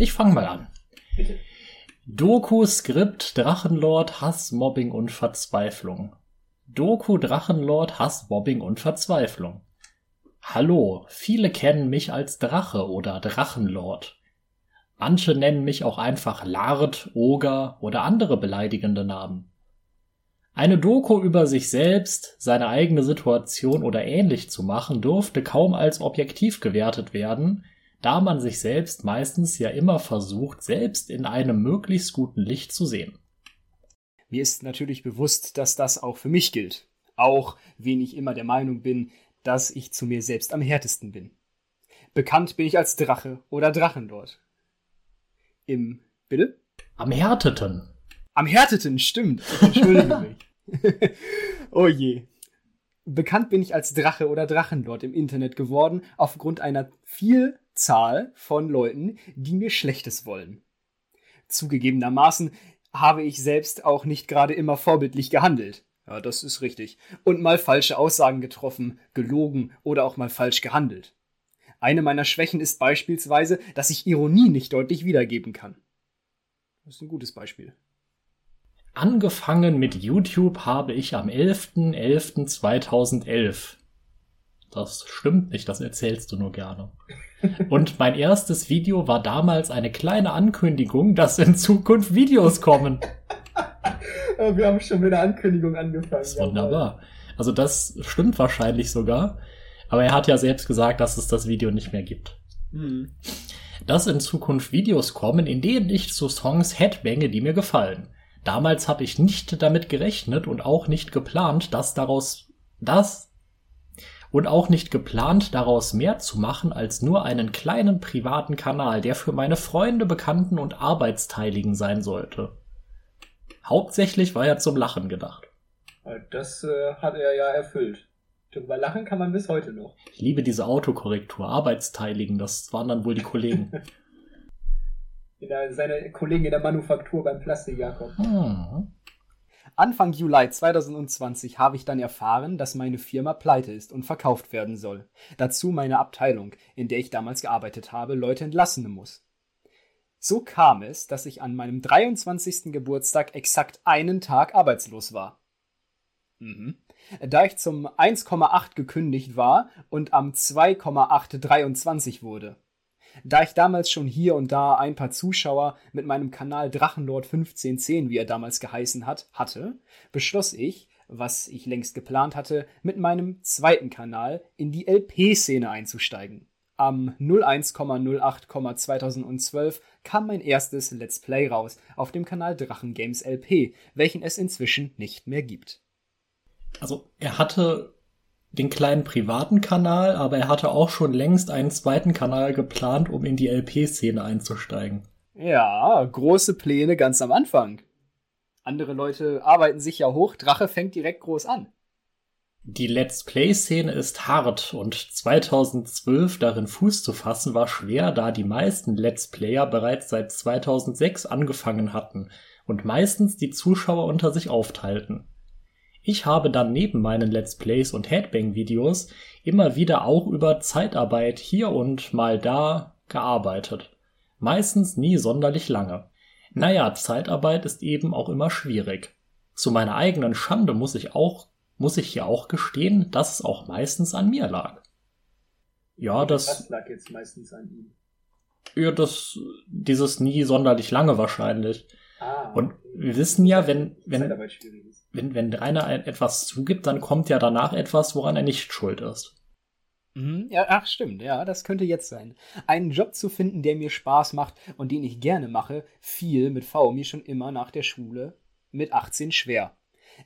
Ich fange mal an. Bitte. Doku, Skript, Drachenlord, Hass, Mobbing und Verzweiflung. Doku, Drachenlord, Hass, Mobbing und Verzweiflung. Hallo, viele kennen mich als Drache oder Drachenlord. Manche nennen mich auch einfach Lard, Oger oder andere beleidigende Namen. Eine Doku über sich selbst, seine eigene Situation oder ähnlich zu machen, durfte kaum als objektiv gewertet werden, da man sich selbst meistens ja immer versucht, selbst in einem möglichst guten Licht zu sehen. Mir ist natürlich bewusst, dass das auch für mich gilt. Auch wenn ich immer der Meinung bin, dass ich zu mir selbst am härtesten bin. Bekannt bin ich als Drache oder Drachenlord. Im, bitte? Am härteten. Am härteten, stimmt. Entschuldige mich. oh je. Bekannt bin ich als Drache oder Drachenlord im Internet geworden, aufgrund einer Vielzahl von Leuten, die mir Schlechtes wollen. Zugegebenermaßen habe ich selbst auch nicht gerade immer vorbildlich gehandelt. Ja, das ist richtig. Und mal falsche Aussagen getroffen, gelogen oder auch mal falsch gehandelt. Eine meiner Schwächen ist beispielsweise, dass ich Ironie nicht deutlich wiedergeben kann. Das ist ein gutes Beispiel. Angefangen mit YouTube habe ich am 11.11.2011. Das stimmt nicht, das erzählst du nur gerne. Und mein erstes Video war damals eine kleine Ankündigung, dass in Zukunft Videos kommen. Wir haben schon mit der Ankündigung angefangen. Das ist wunderbar. Also das stimmt wahrscheinlich sogar. Aber er hat ja selbst gesagt, dass es das Video nicht mehr gibt. Mhm. Dass in Zukunft Videos kommen, in denen ich zu Songs headbange, die mir gefallen. Damals habe ich nicht damit gerechnet und auch nicht geplant, dass daraus das und auch nicht geplant, daraus mehr zu machen als nur einen kleinen privaten Kanal, der für meine Freunde, Bekannten und Arbeitsteiligen sein sollte. Hauptsächlich war er zum Lachen gedacht. Das äh, hat er ja erfüllt. Darüber lachen kann man bis heute noch. Ich liebe diese Autokorrektur. Arbeitsteiligen, das waren dann wohl die Kollegen. der, seine Kollegen in der Manufaktur beim Plastik Jakob. Hm. Anfang Juli 2020 habe ich dann erfahren, dass meine Firma pleite ist und verkauft werden soll. Dazu meine Abteilung, in der ich damals gearbeitet habe, Leute entlassen muss. So kam es, dass ich an meinem 23. Geburtstag exakt einen Tag arbeitslos war. Mhm. Da ich zum 1,8 gekündigt war und am 2,8 23 wurde. Da ich damals schon hier und da ein paar Zuschauer mit meinem Kanal Drachenlord 1510, wie er damals geheißen hat, hatte, beschloss ich, was ich längst geplant hatte, mit meinem zweiten Kanal in die LP-Szene einzusteigen. Am 01,08,2012 kam mein erstes Let's Play raus auf dem Kanal Drachen Games LP, welchen es inzwischen nicht mehr gibt. Also er hatte den kleinen privaten Kanal, aber er hatte auch schon längst einen zweiten Kanal geplant, um in die LP-Szene einzusteigen. Ja, große Pläne ganz am Anfang. Andere Leute arbeiten sich ja hoch, Drache fängt direkt groß an. Die Let's Play-Szene ist hart und 2012 darin Fuß zu fassen war schwer, da die meisten Let's Player bereits seit 2006 angefangen hatten und meistens die Zuschauer unter sich aufteilten. Ich habe dann neben meinen Let's Plays und Headbang-Videos immer wieder auch über Zeitarbeit hier und mal da gearbeitet. Meistens nie sonderlich lange. Naja, Zeitarbeit ist eben auch immer schwierig. Zu meiner eigenen Schande muss ich auch, muss ich hier auch gestehen, dass es auch meistens an mir lag. Ja, das. Was lag jetzt meistens an ihm? Ja, das, dieses nie sonderlich lange wahrscheinlich. Ah, und wir wissen ja, wenn, wenn, wenn, wenn einer etwas zugibt, dann kommt ja danach etwas, woran er nicht schuld ist. Mhm, ja, ach stimmt, ja, das könnte jetzt sein. Einen Job zu finden, der mir Spaß macht und den ich gerne mache, fiel mit V mir schon immer nach der Schule mit 18 schwer.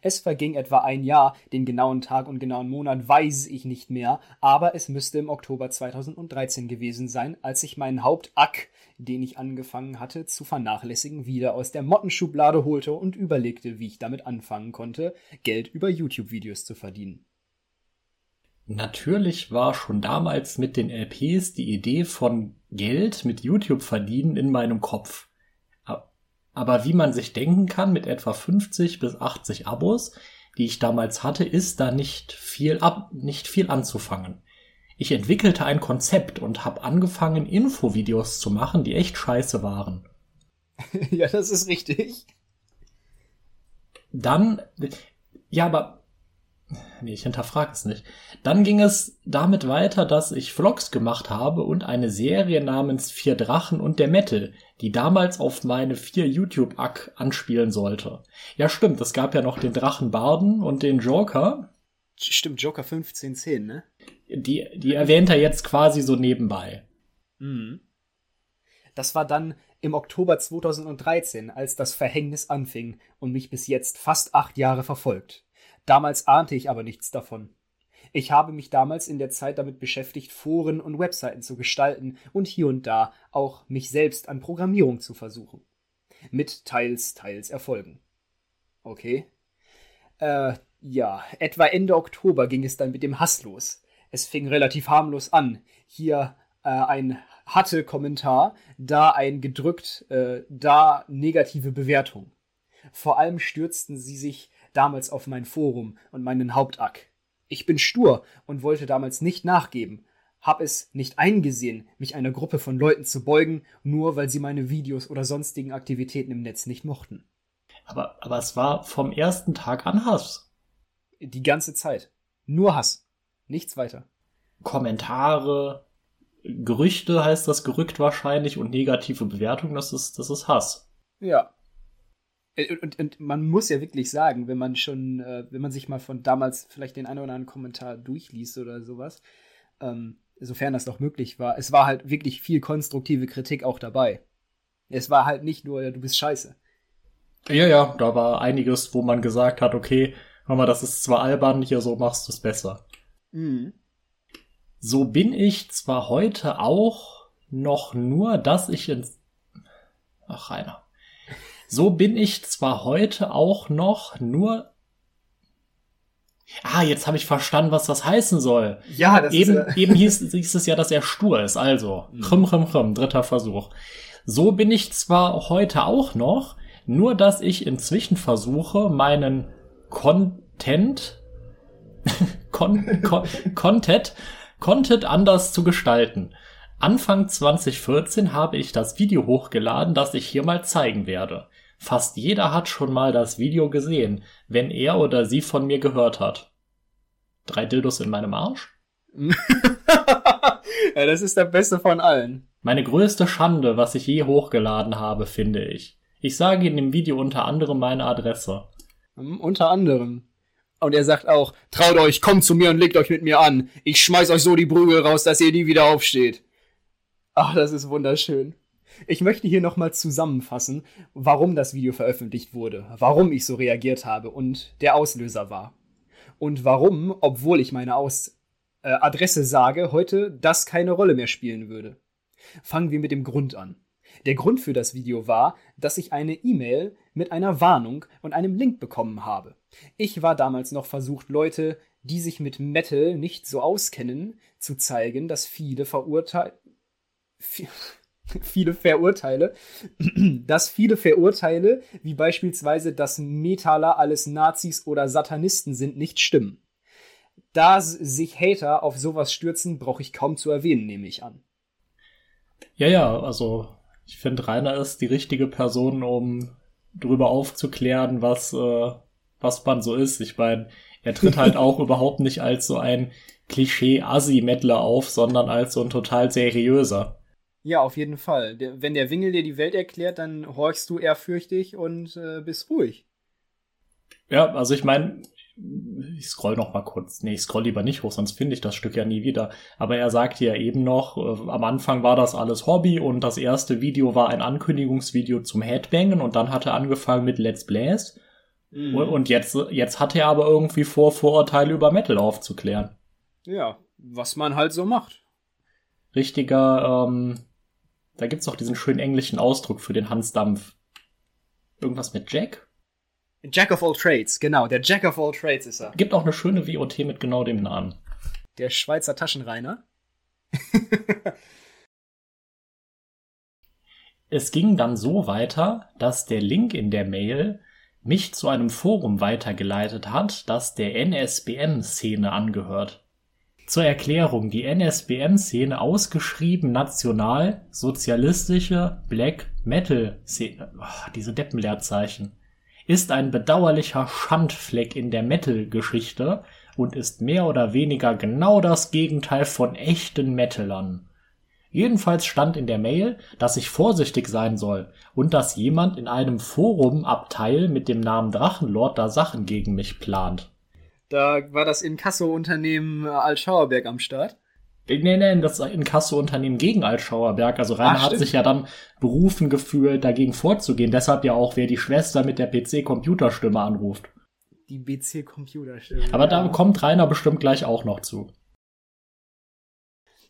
Es verging etwa ein Jahr, den genauen Tag und genauen Monat weiß ich nicht mehr, aber es müsste im Oktober 2013 gewesen sein, als ich meinen Hauptack, den ich angefangen hatte zu vernachlässigen, wieder aus der Mottenschublade holte und überlegte, wie ich damit anfangen konnte, Geld über YouTube-Videos zu verdienen. Natürlich war schon damals mit den LPs die Idee von Geld mit YouTube verdienen in meinem Kopf. Aber wie man sich denken kann, mit etwa 50 bis 80 Abos, die ich damals hatte, ist da nicht viel ab, nicht viel anzufangen. Ich entwickelte ein Konzept und habe angefangen, Infovideos zu machen, die echt scheiße waren. ja, das ist richtig. Dann, ja, aber Nee, ich hinterfrage es nicht. Dann ging es damit weiter, dass ich Vlogs gemacht habe und eine Serie namens Vier Drachen und der Metal, die damals auf meine vier YouTube-Ack anspielen sollte. Ja, stimmt, es gab ja noch den Drachen Barden und den Joker. Stimmt, Joker 1510, ne? Die, die erwähnt er jetzt quasi so nebenbei. Mhm. Das war dann im Oktober 2013, als das Verhängnis anfing und mich bis jetzt fast acht Jahre verfolgt. Damals ahnte ich aber nichts davon. Ich habe mich damals in der Zeit damit beschäftigt, Foren und Webseiten zu gestalten und hier und da auch mich selbst an Programmierung zu versuchen. Mit teils, teils Erfolgen. Okay. Äh, ja, etwa Ende Oktober ging es dann mit dem Hass los. Es fing relativ harmlos an. Hier äh, ein hatte Kommentar, da ein gedrückt, äh, da negative Bewertung. Vor allem stürzten sie sich damals auf mein Forum und meinen Hauptack. Ich bin stur und wollte damals nicht nachgeben, hab es nicht eingesehen, mich einer Gruppe von Leuten zu beugen, nur weil sie meine Videos oder sonstigen Aktivitäten im Netz nicht mochten. Aber, aber es war vom ersten Tag an Hass. Die ganze Zeit. Nur Hass. Nichts weiter. Kommentare, Gerüchte heißt das gerückt wahrscheinlich und negative Bewertungen, das ist, das ist Hass. Ja. Äh, und, und, man muss ja wirklich sagen, wenn man schon, äh, wenn man sich mal von damals vielleicht den einen oder anderen Kommentar durchliest oder sowas, ähm, sofern das noch möglich war, es war halt wirklich viel konstruktive Kritik auch dabei. Es war halt nicht nur, du bist scheiße. Ja, ja, da war einiges, wo man gesagt hat, okay, hör mal, das ist zwar albern, hier so machst du es besser. Mhm. So bin ich zwar heute auch noch nur, dass ich ins. Ach, Rainer. So bin ich zwar heute auch noch nur. Ah, jetzt habe ich verstanden, was das heißen soll. Ja, das eben, ist, äh eben hieß, hieß es ja, dass er stur ist. Also, mhm. chum, chum, chum, dritter Versuch. So bin ich zwar heute auch noch, nur dass ich inzwischen versuche, meinen Content, Con Con Content, Content anders zu gestalten. Anfang 2014 habe ich das Video hochgeladen, das ich hier mal zeigen werde. Fast jeder hat schon mal das Video gesehen, wenn er oder sie von mir gehört hat. Drei Dildos in meinem Arsch? ja, das ist der beste von allen. Meine größte Schande, was ich je hochgeladen habe, finde ich. Ich sage in dem Video unter anderem meine Adresse. Um, unter anderem. Und er sagt auch, traut euch, kommt zu mir und legt euch mit mir an. Ich schmeiß euch so die Brügel raus, dass ihr nie wieder aufsteht. Ach, das ist wunderschön. Ich möchte hier nochmal zusammenfassen, warum das Video veröffentlicht wurde, warum ich so reagiert habe und der Auslöser war. Und warum, obwohl ich meine Aus äh, Adresse sage, heute das keine Rolle mehr spielen würde. Fangen wir mit dem Grund an. Der Grund für das Video war, dass ich eine E-Mail mit einer Warnung und einem Link bekommen habe. Ich war damals noch versucht, Leute, die sich mit Metal nicht so auskennen, zu zeigen, dass viele verurteilt viele Verurteile, dass viele Verurteile, wie beispielsweise, dass Metaler alles Nazis oder Satanisten sind, nicht stimmen. Da sich Hater auf sowas stürzen, brauche ich kaum zu erwähnen, nehme ich an. Ja, ja, also ich finde, Rainer ist die richtige Person, um darüber aufzuklären, was, äh, was man so ist. Ich meine, er tritt halt auch überhaupt nicht als so ein Klischee-Assi-Mettler auf, sondern als so ein total seriöser. Ja, auf jeden Fall. Der, wenn der Wingel dir die Welt erklärt, dann horchst du ehrfürchtig und äh, bist ruhig. Ja, also ich meine, ich scroll noch mal kurz. Nee, ich scroll lieber nicht hoch, sonst finde ich das Stück ja nie wieder. Aber er sagte ja eben noch, äh, am Anfang war das alles Hobby und das erste Video war ein Ankündigungsvideo zum Headbangen und dann hat er angefangen mit Let's Blaze. Mhm. Und jetzt, jetzt hat er aber irgendwie vor, Vorurteile über Metal aufzuklären. Ja, was man halt so macht. Richtiger, ähm, da gibt's auch diesen schönen englischen Ausdruck für den Hans Dampf. Irgendwas mit Jack? Jack of all Trades, genau. Der Jack of all Trades ist er. Gibt auch eine schöne WOT mit genau dem Namen. Der Schweizer Taschenreiner. es ging dann so weiter, dass der Link in der Mail mich zu einem Forum weitergeleitet hat, das der NSBM-Szene angehört. Zur Erklärung, die NSBM-Szene ausgeschrieben national, sozialistische Black Metal-Szene, oh, diese Deppenleerzeichen, ist ein bedauerlicher Schandfleck in der Metal-Geschichte und ist mehr oder weniger genau das Gegenteil von echten Metalern. Jedenfalls stand in der Mail, dass ich vorsichtig sein soll und dass jemand in einem Forum-Abteil mit dem Namen Drachenlord da Sachen gegen mich plant. Da war das Inkasso-Unternehmen äh, Altschauerberg am Start. Nee, nee, das Inkasso-Unternehmen gegen Altschauerberg. Also Rainer Ach, hat sich ja dann berufen gefühlt, dagegen vorzugehen. Deshalb ja auch, wer die Schwester mit der PC-Computerstimme anruft. Die PC-Computerstimme. Aber ja. da kommt Rainer bestimmt gleich auch noch zu.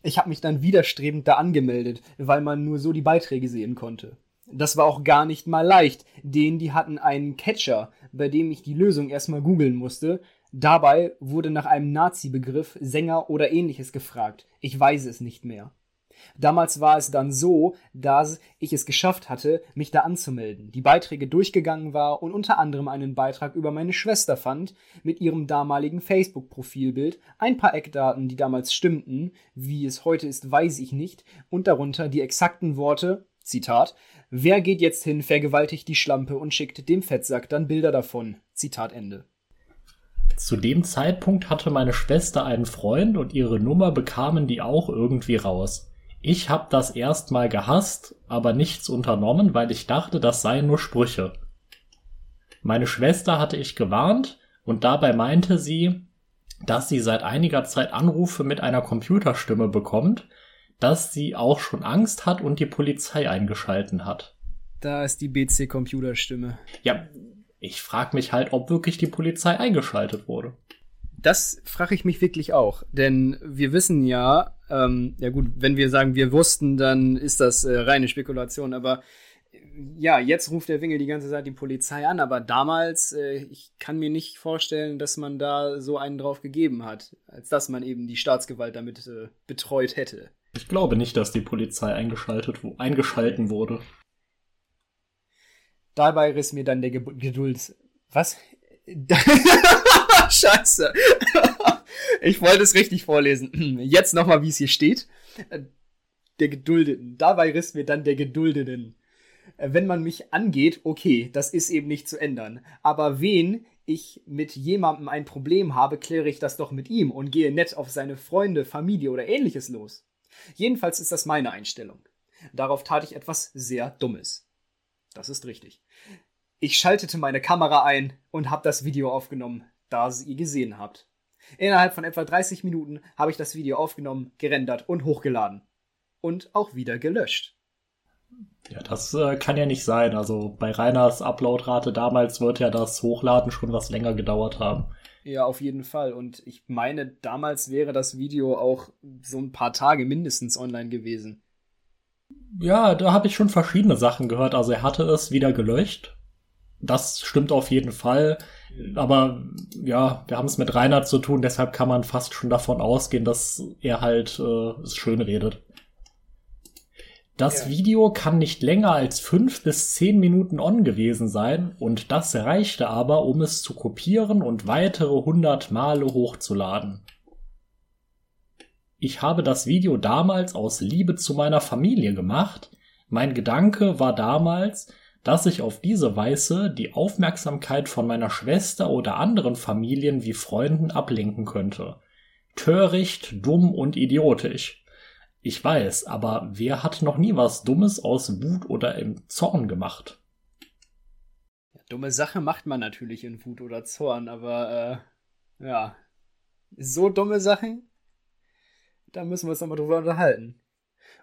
Ich habe mich dann widerstrebend da angemeldet, weil man nur so die Beiträge sehen konnte. Das war auch gar nicht mal leicht, denn die hatten einen Catcher, bei dem ich die Lösung erstmal googeln musste, Dabei wurde nach einem Nazi-Begriff, Sänger oder ähnliches gefragt. Ich weiß es nicht mehr. Damals war es dann so, dass ich es geschafft hatte, mich da anzumelden, die Beiträge durchgegangen war und unter anderem einen Beitrag über meine Schwester fand, mit ihrem damaligen Facebook-Profilbild, ein paar Eckdaten, die damals stimmten, wie es heute ist, weiß ich nicht, und darunter die exakten Worte, Zitat, wer geht jetzt hin, vergewaltigt die Schlampe und schickt dem Fettsack dann Bilder davon, Zitat Ende. Zu dem Zeitpunkt hatte meine Schwester einen Freund und ihre Nummer bekamen die auch irgendwie raus. Ich hab das erstmal gehasst, aber nichts unternommen, weil ich dachte, das seien nur Sprüche. Meine Schwester hatte ich gewarnt und dabei meinte sie, dass sie seit einiger Zeit Anrufe mit einer Computerstimme bekommt, dass sie auch schon Angst hat und die Polizei eingeschalten hat. Da ist die BC Computerstimme. Ja, ich frage mich halt, ob wirklich die Polizei eingeschaltet wurde. Das frage ich mich wirklich auch, denn wir wissen ja, ähm, ja gut, wenn wir sagen, wir wussten, dann ist das äh, reine Spekulation, aber äh, ja, jetzt ruft der Wingel die ganze Zeit die Polizei an, aber damals, äh, ich kann mir nicht vorstellen, dass man da so einen drauf gegeben hat, als dass man eben die Staatsgewalt damit äh, betreut hätte. Ich glaube nicht, dass die Polizei eingeschaltet, eingeschalten wurde. Dabei riss mir dann der Ge Geduld. Was? Scheiße. ich wollte es richtig vorlesen. Jetzt nochmal, wie es hier steht. Der Geduldeten. Dabei riss mir dann der Geduldeten. Wenn man mich angeht, okay, das ist eben nicht zu ändern. Aber wen ich mit jemandem ein Problem habe, kläre ich das doch mit ihm und gehe nett auf seine Freunde, Familie oder ähnliches los. Jedenfalls ist das meine Einstellung. Darauf tat ich etwas sehr Dummes. Das ist richtig. Ich schaltete meine Kamera ein und habe das Video aufgenommen, da ihr gesehen habt. Innerhalb von etwa 30 Minuten habe ich das Video aufgenommen, gerendert und hochgeladen. Und auch wieder gelöscht. Ja, das äh, kann ja nicht sein. Also bei Reiners Uploadrate damals wird ja das Hochladen schon was länger gedauert haben. Ja, auf jeden Fall. Und ich meine, damals wäre das Video auch so ein paar Tage mindestens online gewesen. Ja, da habe ich schon verschiedene Sachen gehört. Also er hatte es wieder gelöscht. Das stimmt auf jeden Fall. Aber ja, wir haben es mit Rainer zu tun, deshalb kann man fast schon davon ausgehen, dass er halt äh, es schön redet. Das ja. Video kann nicht länger als fünf bis zehn Minuten on gewesen sein und das reichte aber, um es zu kopieren und weitere hundert Male hochzuladen. Ich habe das Video damals aus Liebe zu meiner Familie gemacht. Mein Gedanke war damals, dass ich auf diese Weise die Aufmerksamkeit von meiner Schwester oder anderen Familien wie Freunden ablenken könnte. Töricht, dumm und idiotisch. Ich weiß, aber wer hat noch nie was Dummes aus Wut oder im Zorn gemacht? Dumme Sache macht man natürlich in Wut oder Zorn, aber äh, ja, so dumme Sachen da müssen wir uns nochmal drüber unterhalten.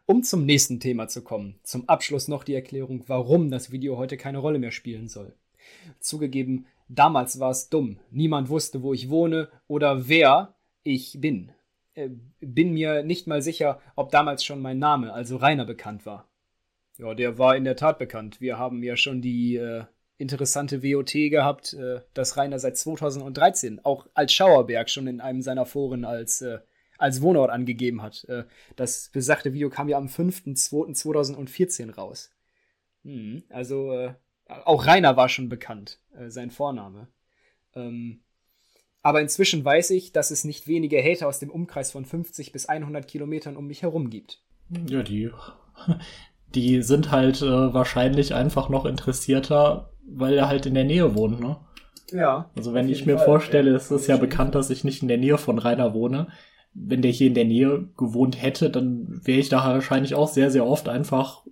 Um zum nächsten Thema zu kommen, zum Abschluss noch die Erklärung, warum das Video heute keine Rolle mehr spielen soll. Zugegeben, damals war es dumm. Niemand wusste, wo ich wohne oder wer ich bin. Äh, bin mir nicht mal sicher, ob damals schon mein Name, also Rainer, bekannt war. Ja, der war in der Tat bekannt. Wir haben ja schon die äh, interessante WOT gehabt, äh, dass Rainer seit 2013 auch als Schauerberg schon in einem seiner Foren als äh, als Wohnort angegeben hat. Äh, das besagte Video kam ja am 5.2.2014 raus. Hm, also äh, auch Rainer war schon bekannt, äh, sein Vorname. Ähm, Aber inzwischen weiß ich, dass es nicht wenige Hater aus dem Umkreis von 50 bis 100 Kilometern um mich herum gibt. Ja, die, die sind halt äh, wahrscheinlich einfach noch interessierter, weil er halt in der Nähe wohnt, ne? Ja. Also wenn ich mir Fall. vorstelle, es ist ja bekannt, dass ich nicht in der Nähe von Rainer wohne. Wenn der hier in der Nähe gewohnt hätte, dann wäre ich da wahrscheinlich auch sehr, sehr oft einfach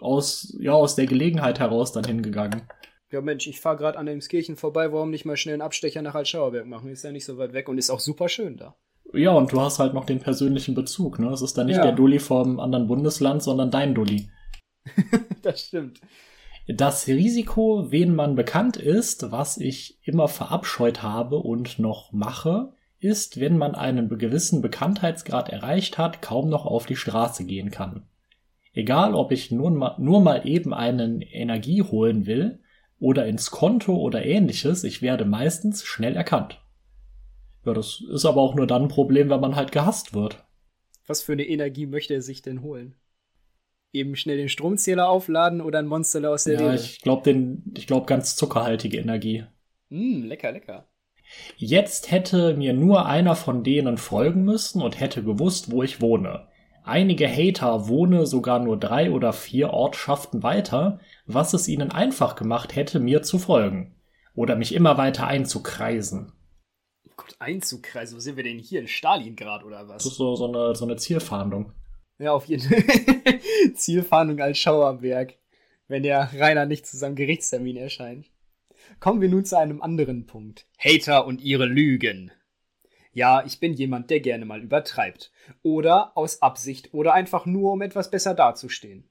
aus, ja, aus der Gelegenheit heraus dann hingegangen. Ja, Mensch, ich fahre gerade an Emskirchen vorbei, warum nicht mal schnell einen Abstecher nach Altschauerberg machen? Ist ja nicht so weit weg und ist auch super schön da. Ja, und du hast halt noch den persönlichen Bezug, ne? Es ist dann nicht ja. der Dulli vom anderen Bundesland, sondern dein Dulli. das stimmt. Das Risiko, wen man bekannt ist, was ich immer verabscheut habe und noch mache, ist, wenn man einen gewissen Bekanntheitsgrad erreicht hat, kaum noch auf die Straße gehen kann. Egal, ob ich nur mal, nur mal eben einen Energie holen will oder ins Konto oder ähnliches, ich werde meistens schnell erkannt. Ja, das ist aber auch nur dann ein Problem, wenn man halt gehasst wird. Was für eine Energie möchte er sich denn holen? Eben schnell den Stromzähler aufladen oder ein Monster aus der Ja, Rede? ich glaube den, ich glaube ganz zuckerhaltige Energie. Mm, lecker, lecker. Jetzt hätte mir nur einer von denen folgen müssen und hätte gewusst, wo ich wohne. Einige Hater wohne sogar nur drei oder vier Ortschaften weiter, was es ihnen einfach gemacht hätte, mir zu folgen. Oder mich immer weiter einzukreisen. Gott, einzukreisen? Wo sind wir denn hier? In Stalingrad oder was? Das ist so, so, eine, so eine Zielfahndung. Ja, auf jeden Fall. Zielfahndung als Schauerberg. Wenn der Rainer nicht zu seinem Gerichtstermin erscheint. Kommen wir nun zu einem anderen Punkt. Hater und ihre Lügen. Ja, ich bin jemand, der gerne mal übertreibt. Oder aus Absicht oder einfach nur, um etwas besser dazustehen.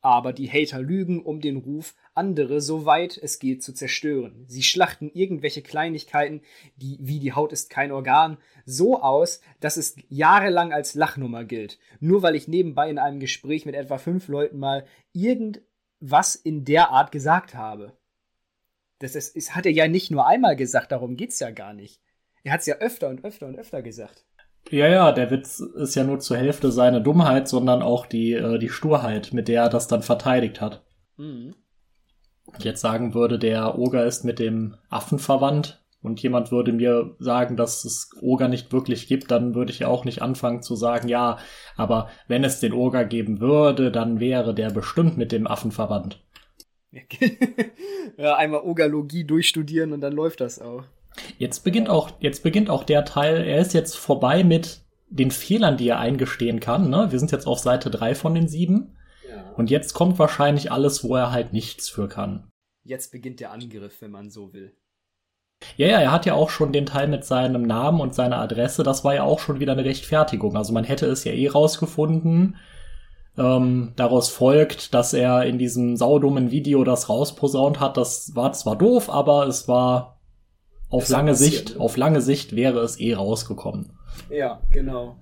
Aber die Hater lügen, um den Ruf, andere so weit es geht zu zerstören. Sie schlachten irgendwelche Kleinigkeiten, die wie die Haut ist kein Organ, so aus, dass es jahrelang als Lachnummer gilt. Nur weil ich nebenbei in einem Gespräch mit etwa fünf Leuten mal irgendwas in der Art gesagt habe. Das, ist, das hat er ja nicht nur einmal gesagt, darum geht's ja gar nicht. Er hat es ja öfter und öfter und öfter gesagt. Ja, ja, der Witz ist ja nur zur Hälfte seine Dummheit, sondern auch die, äh, die Sturheit, mit der er das dann verteidigt hat. Mhm. Jetzt sagen würde, der Oger ist mit dem Affen verwandt und jemand würde mir sagen, dass es Oger nicht wirklich gibt, dann würde ich ja auch nicht anfangen zu sagen, ja, aber wenn es den Oger geben würde, dann wäre der bestimmt mit dem Affen verwandt. ja, einmal Ogerlogie durchstudieren und dann läuft das auch. Jetzt beginnt auch, jetzt beginnt auch der Teil, er ist jetzt vorbei mit den Fehlern, die er eingestehen kann. Ne? Wir sind jetzt auf Seite drei von den sieben. Ja. Und jetzt kommt wahrscheinlich alles, wo er halt nichts für kann. Jetzt beginnt der Angriff, wenn man so will. Ja, ja, er hat ja auch schon den Teil mit seinem Namen und seiner Adresse. Das war ja auch schon wieder eine Rechtfertigung. Also man hätte es ja eh rausgefunden. Ähm, daraus folgt, dass er in diesem saudummen Video das rausposaunt hat. Das war zwar doof, aber es war auf lange Sicht, auf lange Sicht wäre es eh rausgekommen. Ja, genau.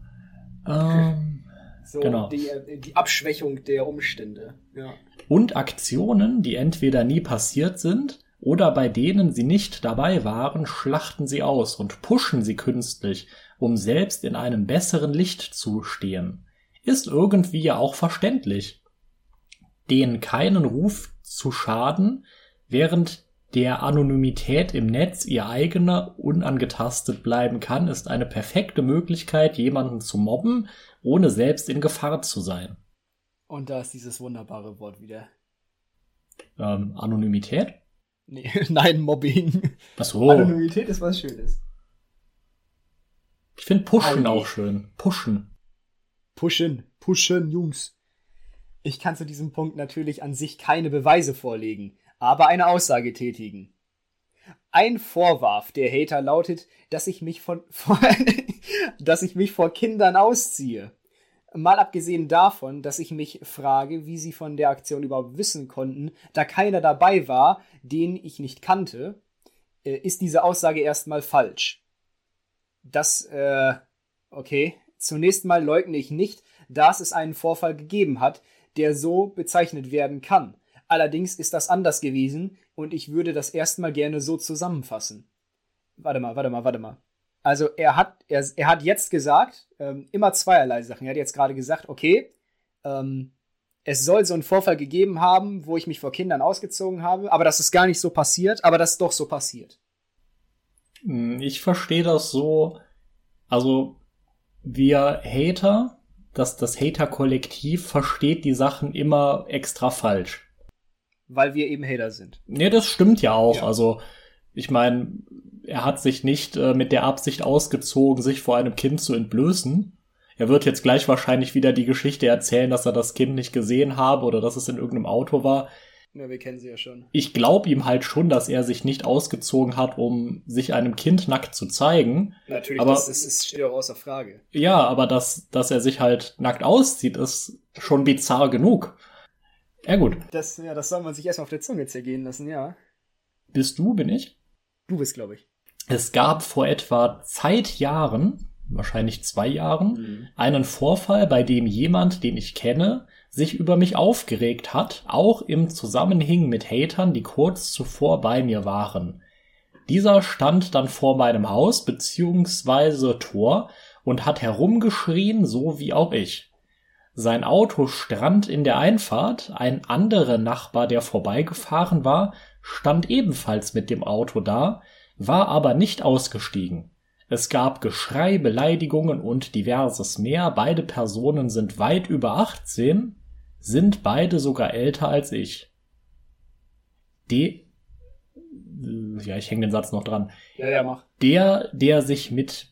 Ähm, so, genau. Die, die Abschwächung der Umstände. Ja. Und Aktionen, die entweder nie passiert sind oder bei denen sie nicht dabei waren, schlachten sie aus und pushen sie künstlich, um selbst in einem besseren Licht zu stehen. Ist irgendwie ja auch verständlich. Denen keinen Ruf zu schaden, während der Anonymität im Netz ihr eigener unangetastet bleiben kann, ist eine perfekte Möglichkeit, jemanden zu mobben, ohne selbst in Gefahr zu sein. Und da ist dieses wunderbare Wort wieder. Ähm, Anonymität? Nee, nein, Mobbing. Ach so. Anonymität ist was Schönes. Ich finde Pushen auch schön. Pushen. Pushen, pushen, Jungs. Ich kann zu diesem Punkt natürlich an sich keine Beweise vorlegen, aber eine Aussage tätigen. Ein Vorwurf der Hater lautet, dass ich mich von, vor, dass ich mich vor Kindern ausziehe. Mal abgesehen davon, dass ich mich frage, wie sie von der Aktion überhaupt wissen konnten, da keiner dabei war, den ich nicht kannte, äh, ist diese Aussage erstmal falsch. Das, äh, okay. Zunächst mal leugne ich nicht, dass es einen Vorfall gegeben hat, der so bezeichnet werden kann. Allerdings ist das anders gewesen und ich würde das erstmal gerne so zusammenfassen. Warte mal, warte mal, warte mal. Also er hat, er, er hat jetzt gesagt, ähm, immer zweierlei Sachen. Er hat jetzt gerade gesagt, okay, ähm, es soll so einen Vorfall gegeben haben, wo ich mich vor Kindern ausgezogen habe, aber das ist gar nicht so passiert, aber das ist doch so passiert. Hm, ich verstehe das so, also wir Hater, dass das Hater-Kollektiv versteht die Sachen immer extra falsch. Weil wir eben Hater sind. Nee, das stimmt ja auch. Ja. Also, ich meine, er hat sich nicht äh, mit der Absicht ausgezogen, sich vor einem Kind zu entblößen. Er wird jetzt gleich wahrscheinlich wieder die Geschichte erzählen, dass er das Kind nicht gesehen habe oder dass es in irgendeinem Auto war. Ja, wir kennen sie ja schon. Ich glaube ihm halt schon, dass er sich nicht ausgezogen hat, um sich einem Kind nackt zu zeigen. Natürlich, aber, das, ist, das steht auch außer Frage. Ja, aber dass, dass er sich halt nackt auszieht, ist schon bizarr genug. Ja, gut. Das, ja, das soll man sich erstmal auf der Zunge zergehen lassen, ja. Bist du, bin ich? Du bist, glaube ich. Es gab vor etwa Zeitjahren, wahrscheinlich zwei Jahren, mhm. einen Vorfall, bei dem jemand, den ich kenne, sich über mich aufgeregt hat, auch im Zusammenhang mit Hatern, die kurz zuvor bei mir waren. Dieser stand dann vor meinem Haus beziehungsweise Tor und hat herumgeschrien, so wie auch ich. Sein Auto stand in der Einfahrt, ein anderer Nachbar, der vorbeigefahren war, stand ebenfalls mit dem Auto da, war aber nicht ausgestiegen. Es gab Geschrei, Beleidigungen und diverses mehr. Beide Personen sind weit über 18, sind beide sogar älter als ich. De ja, ich hänge den Satz noch dran. Ja, ja, mach. Der, der sich mit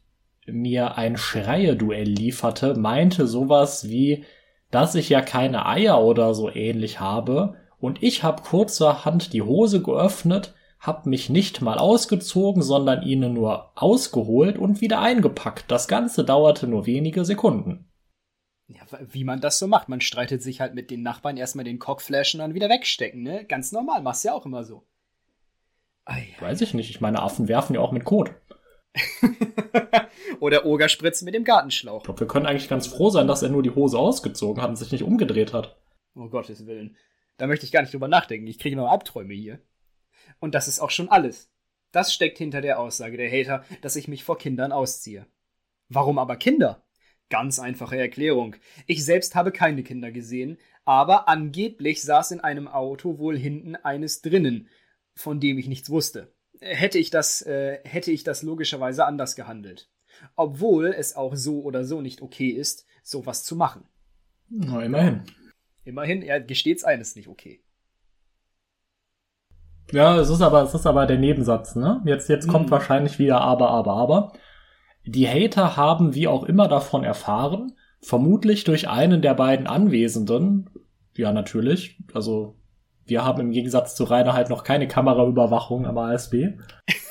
mir ein Schreieduell lieferte, meinte sowas wie, dass ich ja keine Eier oder so ähnlich habe, und ich hab kurzerhand die Hose geöffnet, hab mich nicht mal ausgezogen, sondern ihnen nur ausgeholt und wieder eingepackt. Das Ganze dauerte nur wenige Sekunden. Ja, wie man das so macht. Man streitet sich halt mit den Nachbarn erstmal den Cockflash und dann wieder wegstecken, ne? Ganz normal, machst ja auch immer so. Ei, Weiß ich nicht. Ich meine, Affen werfen ja auch mit Kot. Oder Ogerspritzen mit dem Gartenschlauch. Ich glaube, wir können eigentlich ganz froh sein, dass er nur die Hose ausgezogen hat und sich nicht umgedreht hat. Oh Gottes Willen. Da möchte ich gar nicht drüber nachdenken. Ich kriege noch Abträume hier. Und das ist auch schon alles. Das steckt hinter der Aussage der Hater, dass ich mich vor Kindern ausziehe. Warum aber Kinder? Ganz einfache Erklärung. Ich selbst habe keine Kinder gesehen, aber angeblich saß in einem Auto wohl hinten eines drinnen, von dem ich nichts wusste. Hätte ich das, äh, hätte ich das logischerweise anders gehandelt. Obwohl es auch so oder so nicht okay ist, sowas zu machen. Na, immerhin. Immerhin, er gesteht's ein, ist nicht okay. Ja, es ist aber, es ist aber der Nebensatz, ne? Jetzt, jetzt kommt mhm. wahrscheinlich wieder aber, aber, aber. Die Hater haben wie auch immer davon erfahren, vermutlich durch einen der beiden Anwesenden. Ja, natürlich. Also, wir haben im Gegensatz zu Rainer halt noch keine Kameraüberwachung am ASB.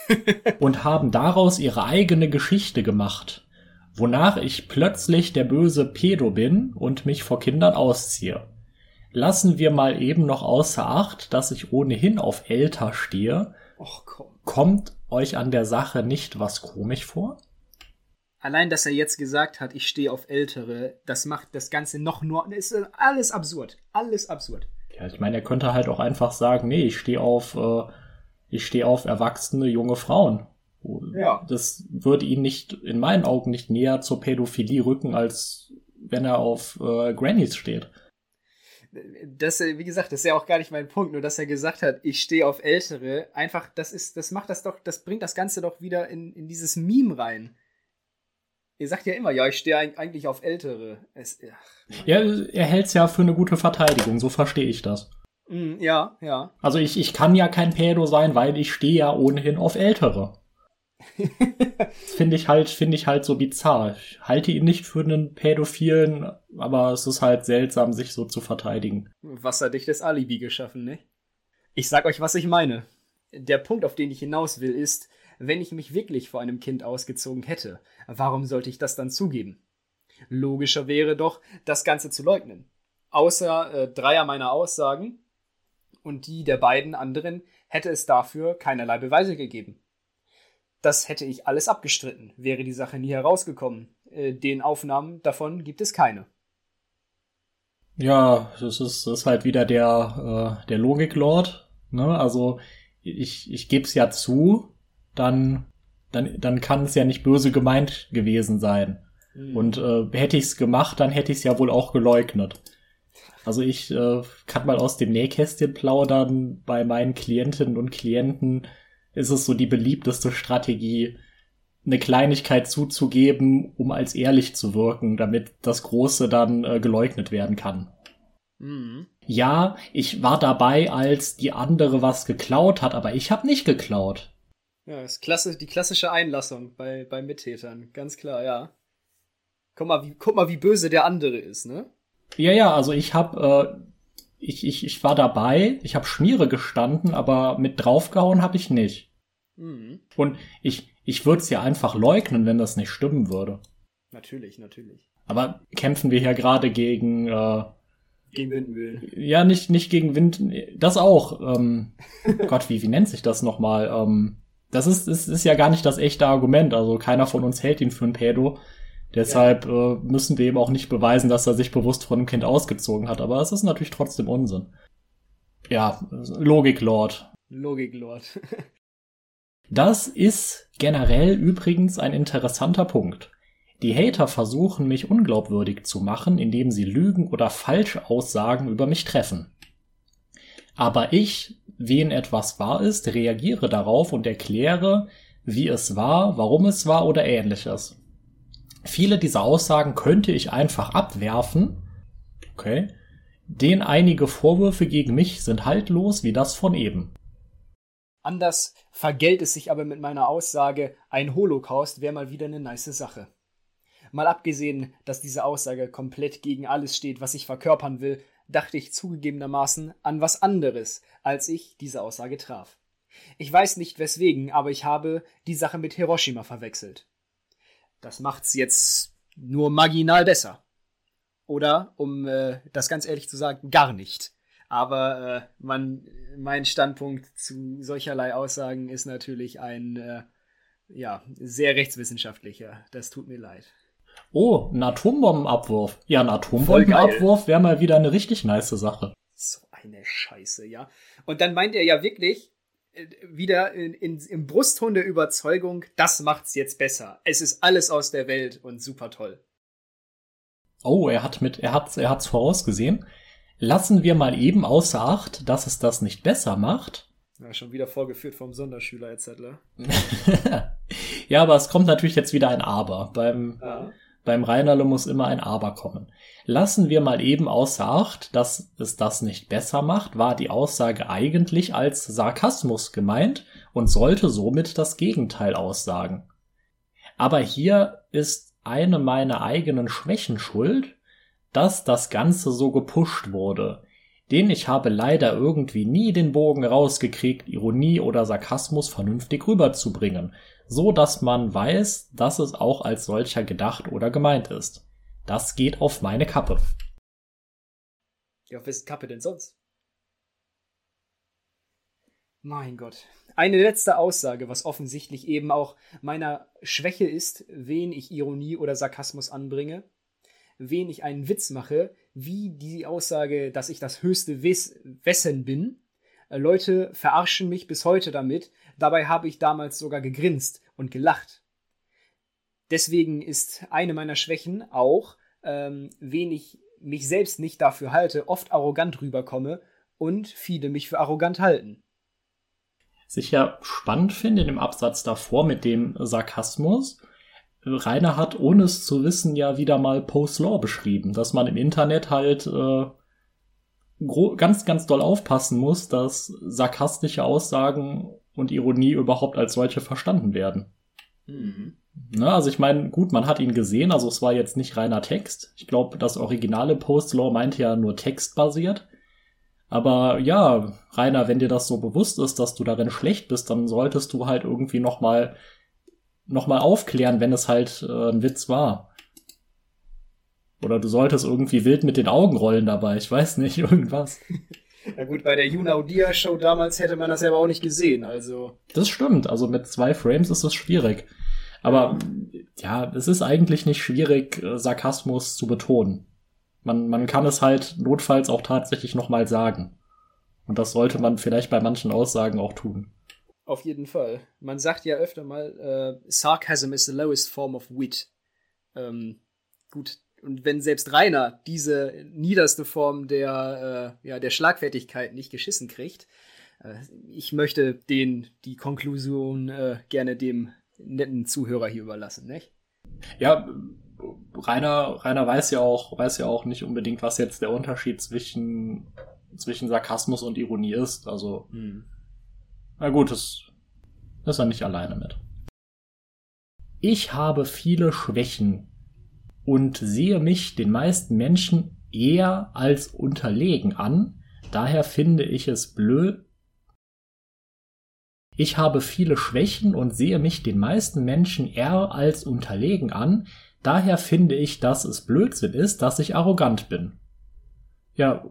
und haben daraus ihre eigene Geschichte gemacht. Wonach ich plötzlich der böse Pedo bin und mich vor Kindern ausziehe. Lassen wir mal eben noch außer Acht, dass ich ohnehin auf älter stehe. Och, komm. Kommt euch an der Sache nicht was komisch vor? Allein, dass er jetzt gesagt hat, ich stehe auf ältere, das macht das Ganze noch nur. Ist alles absurd. Alles absurd. Ja, ich meine, er könnte halt auch einfach sagen, nee, ich stehe auf, äh, ich stehe auf erwachsene junge Frauen. Ja. Das würde ihn nicht, in meinen Augen, nicht näher zur Pädophilie rücken, als wenn er auf äh, Grannies steht das, wie gesagt, das ist ja auch gar nicht mein Punkt, nur dass er gesagt hat, ich stehe auf Ältere. Einfach, das ist, das macht das doch, das bringt das Ganze doch wieder in, in dieses Meme rein. Ihr sagt ja immer, ja, ich stehe eigentlich auf Ältere. Es, ach, ja, er hält's ja für eine gute Verteidigung, so verstehe ich das. Mm, ja, ja. Also ich, ich kann ja kein Pädo sein, weil ich stehe ja ohnehin auf Ältere finde ich halt, finde ich halt so bizarr. Ich halte ihn nicht für einen Pädophilen, aber es ist halt seltsam, sich so zu verteidigen. Wasserdichtes Alibi geschaffen, ne? Ich sag euch, was ich meine. Der Punkt, auf den ich hinaus will, ist, wenn ich mich wirklich vor einem Kind ausgezogen hätte, warum sollte ich das dann zugeben? Logischer wäre doch, das Ganze zu leugnen. Außer äh, dreier meiner Aussagen und die der beiden anderen hätte es dafür keinerlei Beweise gegeben. Das hätte ich alles abgestritten, wäre die Sache nie herausgekommen. Äh, den Aufnahmen davon gibt es keine. Ja, das ist, das ist halt wieder der, äh, der Logiklord. Ne? Also ich, ich gebe es ja zu, dann, dann, dann kann es ja nicht böse gemeint gewesen sein. Mhm. Und äh, hätte ich es gemacht, dann hätte ich es ja wohl auch geleugnet. Also ich äh, kann mal aus dem Nähkästchen plaudern bei meinen Klientinnen und Klienten ist es so die beliebteste Strategie, eine Kleinigkeit zuzugeben, um als ehrlich zu wirken, damit das Große dann äh, geleugnet werden kann. Mhm. Ja, ich war dabei, als die andere was geklaut hat, aber ich habe nicht geklaut. Ja, das ist klasse, die klassische Einlassung bei, bei Mittätern, ganz klar, ja. Guck mal, wie, guck mal, wie böse der andere ist, ne? Ja, ja, also ich hab, äh, ich, ich, ich war dabei, ich habe Schmiere gestanden, aber mit draufgehauen habe ich nicht. Mhm. Und ich, ich würde es ja einfach leugnen, wenn das nicht stimmen würde. Natürlich, natürlich. Aber kämpfen wir hier gerade gegen äh, gegen Windmühlen. Ja, nicht nicht gegen Wind, das auch. Ähm, Gott, wie wie nennt sich das nochmal? Ähm, das ist, ist ist ja gar nicht das echte Argument. Also keiner von uns hält ihn für ein Pädo. Deshalb ja. äh, müssen wir eben auch nicht beweisen, dass er sich bewusst von einem Kind ausgezogen hat. Aber es ist natürlich trotzdem Unsinn. Ja, Logik-Lord. Logik-Lord. das ist generell übrigens ein interessanter Punkt. Die Hater versuchen mich unglaubwürdig zu machen, indem sie Lügen oder Falschaussagen über mich treffen. Aber ich, wen etwas wahr ist, reagiere darauf und erkläre, wie es war, warum es war oder ähnliches. Viele dieser Aussagen könnte ich einfach abwerfen. Okay. Den einige Vorwürfe gegen mich sind haltlos wie das von eben. Anders vergelt es sich aber mit meiner Aussage, ein Holocaust wäre mal wieder eine nice Sache. Mal abgesehen, dass diese Aussage komplett gegen alles steht, was ich verkörpern will, dachte ich zugegebenermaßen an was anderes, als ich diese Aussage traf. Ich weiß nicht weswegen, aber ich habe die Sache mit Hiroshima verwechselt. Das macht's jetzt nur marginal besser. Oder, um äh, das ganz ehrlich zu sagen, gar nicht. Aber äh, man, mein Standpunkt zu solcherlei Aussagen ist natürlich ein äh, ja, sehr rechtswissenschaftlicher. Das tut mir leid. Oh, ein Atombombenabwurf. Ja, ein Atombombenabwurf wäre mal wieder eine richtig nice Sache. So eine Scheiße, ja. Und dann meint er ja wirklich, äh, wieder in, in, im Brustton der Überzeugung, das macht's jetzt besser. Es ist alles aus der Welt und super toll. Oh, er hat mit, er hat's, er hat's vorausgesehen. Lassen wir mal eben außer Acht, dass es das nicht besser macht. Ja, schon wieder vorgeführt vom Sonderschüler etc. ja, aber es kommt natürlich jetzt wieder ein Aber. Beim, ja. Beim Reinerle muss immer ein Aber kommen. Lassen wir mal eben außer Acht, dass es das nicht besser macht, war die Aussage eigentlich als Sarkasmus gemeint und sollte somit das Gegenteil aussagen. Aber hier ist eine meiner eigenen Schwächen schuld, dass das Ganze so gepusht wurde. Denn ich habe leider irgendwie nie den Bogen rausgekriegt, Ironie oder Sarkasmus vernünftig rüberzubringen, so dass man weiß, dass es auch als solcher gedacht oder gemeint ist. Das geht auf meine Kappe. Ja, auf wessen Kappe denn sonst? Mein Gott. Eine letzte Aussage, was offensichtlich eben auch meiner Schwäche ist, wen ich Ironie oder Sarkasmus anbringe, wen ich einen Witz mache, wie die Aussage, dass ich das höchste Wes Wessen bin. Äh, Leute verarschen mich bis heute damit, dabei habe ich damals sogar gegrinst und gelacht. Deswegen ist eine meiner Schwächen auch, ähm, wen ich mich selbst nicht dafür halte, oft arrogant rüberkomme und viele mich für arrogant halten. Sicher spannend finde in dem Absatz davor mit dem Sarkasmus. Rainer hat, ohne es zu wissen, ja wieder mal Post-Law beschrieben, dass man im Internet halt äh, ganz, ganz doll aufpassen muss, dass sarkastische Aussagen und Ironie überhaupt als solche verstanden werden. Mhm. Ne, also ich meine, gut, man hat ihn gesehen, also es war jetzt nicht reiner Text. Ich glaube, das originale Post-Law meinte ja nur textbasiert. Aber ja, Rainer, wenn dir das so bewusst ist, dass du darin schlecht bist, dann solltest du halt irgendwie nochmal noch mal aufklären, wenn es halt äh, ein Witz war. Oder du solltest irgendwie wild mit den Augen rollen dabei, ich weiß nicht, irgendwas. Na gut, bei der You Dia Show damals hätte man das ja aber auch nicht gesehen, also. Das stimmt, also mit zwei Frames ist das schwierig. Aber ja, es ist eigentlich nicht schwierig, äh, Sarkasmus zu betonen. Man, man kann es halt notfalls auch tatsächlich nochmal sagen. Und das sollte man vielleicht bei manchen Aussagen auch tun. Auf jeden Fall. Man sagt ja öfter mal, äh, Sarcasm is the lowest form of wit. Ähm, gut, und wenn selbst Rainer diese niederste Form der, äh, ja, der Schlagfertigkeit nicht geschissen kriegt, Äh, ich möchte den, die Konklusion äh, gerne dem netten Zuhörer hier überlassen, nicht? Ja, Rainer, Rainer weiß ja auch, weiß ja auch nicht unbedingt, was jetzt der Unterschied zwischen, zwischen Sarkasmus und Ironie ist. Also, hm. na gut, das, das ist er nicht alleine mit. Ich habe viele Schwächen und sehe mich den meisten Menschen eher als unterlegen an. Daher finde ich es blöd, ich habe viele Schwächen und sehe mich den meisten Menschen eher als unterlegen an, daher finde ich, dass es Blödsinn ist, dass ich arrogant bin. Ja,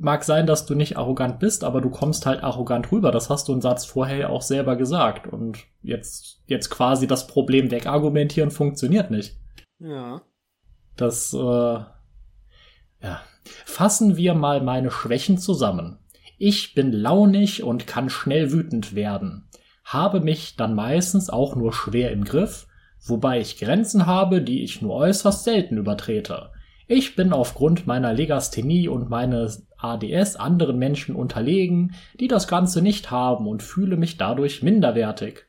mag sein, dass du nicht arrogant bist, aber du kommst halt arrogant rüber. Das hast du einen Satz vorher auch selber gesagt. Und jetzt, jetzt quasi das Problem wegargumentieren funktioniert nicht. Ja. Das, äh, ja. Fassen wir mal meine Schwächen zusammen. Ich bin launig und kann schnell wütend werden, habe mich dann meistens auch nur schwer im Griff, wobei ich Grenzen habe, die ich nur äußerst selten übertrete. Ich bin aufgrund meiner Legasthenie und meines ADS anderen Menschen unterlegen, die das Ganze nicht haben und fühle mich dadurch minderwertig.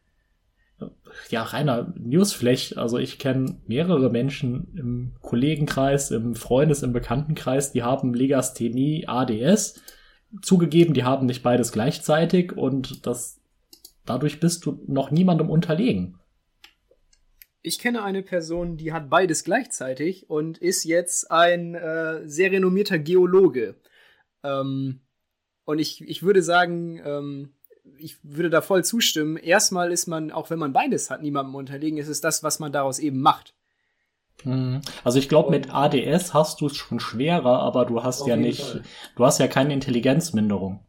Ja, reiner Newsflash, also ich kenne mehrere Menschen im Kollegenkreis, im Freundes-, im Bekanntenkreis, die haben Legasthenie, ADS zugegeben, die haben nicht beides gleichzeitig und das, dadurch bist du noch niemandem unterlegen. Ich kenne eine Person, die hat beides gleichzeitig und ist jetzt ein äh, sehr renommierter Geologe. Ähm, und ich, ich würde sagen, ähm, ich würde da voll zustimmen. Erstmal ist man, auch wenn man beides hat, niemandem unterlegen, ist es das, was man daraus eben macht. Mhm. Also ich glaube, mit ADS hast du es schon schwerer, aber du hast Auf ja nicht, Fall. du hast ja keine Intelligenzminderung.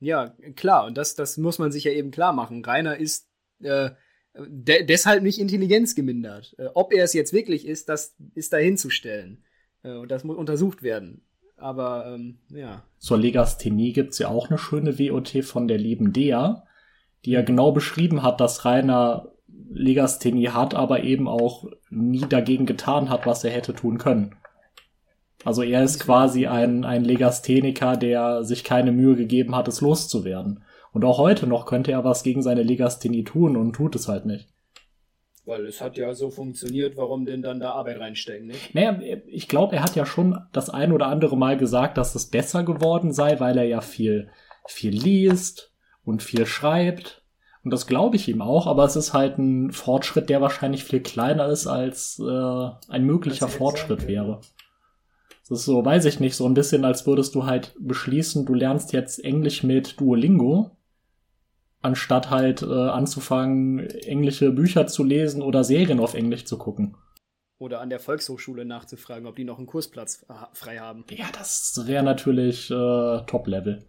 Ja, klar, und das, das muss man sich ja eben klar machen. Rainer ist äh, de deshalb nicht intelligenzgemindert. Äh, ob er es jetzt wirklich ist, das ist dahinzustellen. Äh, und das muss untersucht werden. Aber ähm, ja. Zur Legasthenie gibt's ja auch eine schöne WOT von der lieben Dea, die ja genau beschrieben hat, dass Rainer Legasthenie hat, aber eben auch nie dagegen getan hat, was er hätte tun können. Also er ist quasi ein, ein Legastheniker, der sich keine Mühe gegeben hat, es loszuwerden. Und auch heute noch könnte er was gegen seine Legasthenie tun und tut es halt nicht. Weil es hat ja so funktioniert, warum denn dann da Arbeit reinstecken, nicht? Naja, ich glaube, er hat ja schon das ein oder andere Mal gesagt, dass es besser geworden sei, weil er ja viel, viel liest und viel schreibt und das glaube ich ihm auch, aber es ist halt ein Fortschritt, der wahrscheinlich viel kleiner ist, als äh, ein möglicher Fortschritt wäre. Das ist so, weiß ich nicht, so ein bisschen, als würdest du halt beschließen, du lernst jetzt Englisch mit Duolingo, anstatt halt äh, anzufangen, englische Bücher zu lesen oder Serien auf Englisch zu gucken. Oder an der Volkshochschule nachzufragen, ob die noch einen Kursplatz frei haben. Ja, das wäre natürlich äh, Top-Level.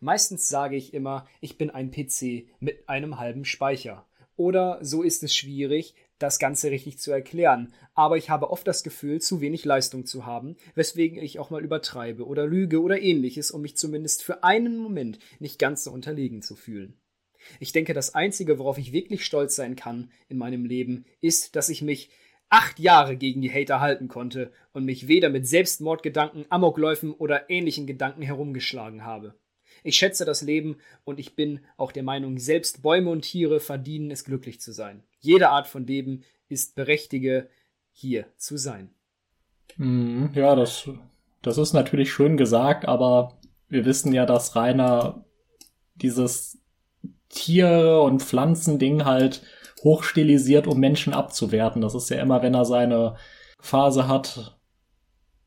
Meistens sage ich immer, ich bin ein PC mit einem halben Speicher. Oder so ist es schwierig, das Ganze richtig zu erklären. Aber ich habe oft das Gefühl, zu wenig Leistung zu haben, weswegen ich auch mal übertreibe oder lüge oder ähnliches, um mich zumindest für einen Moment nicht ganz so unterlegen zu fühlen. Ich denke, das Einzige, worauf ich wirklich stolz sein kann in meinem Leben, ist, dass ich mich acht Jahre gegen die Hater halten konnte und mich weder mit Selbstmordgedanken, Amokläufen oder ähnlichen Gedanken herumgeschlagen habe. Ich schätze das Leben und ich bin auch der Meinung, selbst Bäume und Tiere verdienen es glücklich zu sein. Jede Art von Leben ist berechtige, hier zu sein. Mhm, ja, das, das ist natürlich schön gesagt, aber wir wissen ja, dass Rainer dieses Tiere- und Pflanzending halt hochstilisiert, um Menschen abzuwerten. Das ist ja immer, wenn er seine Phase hat,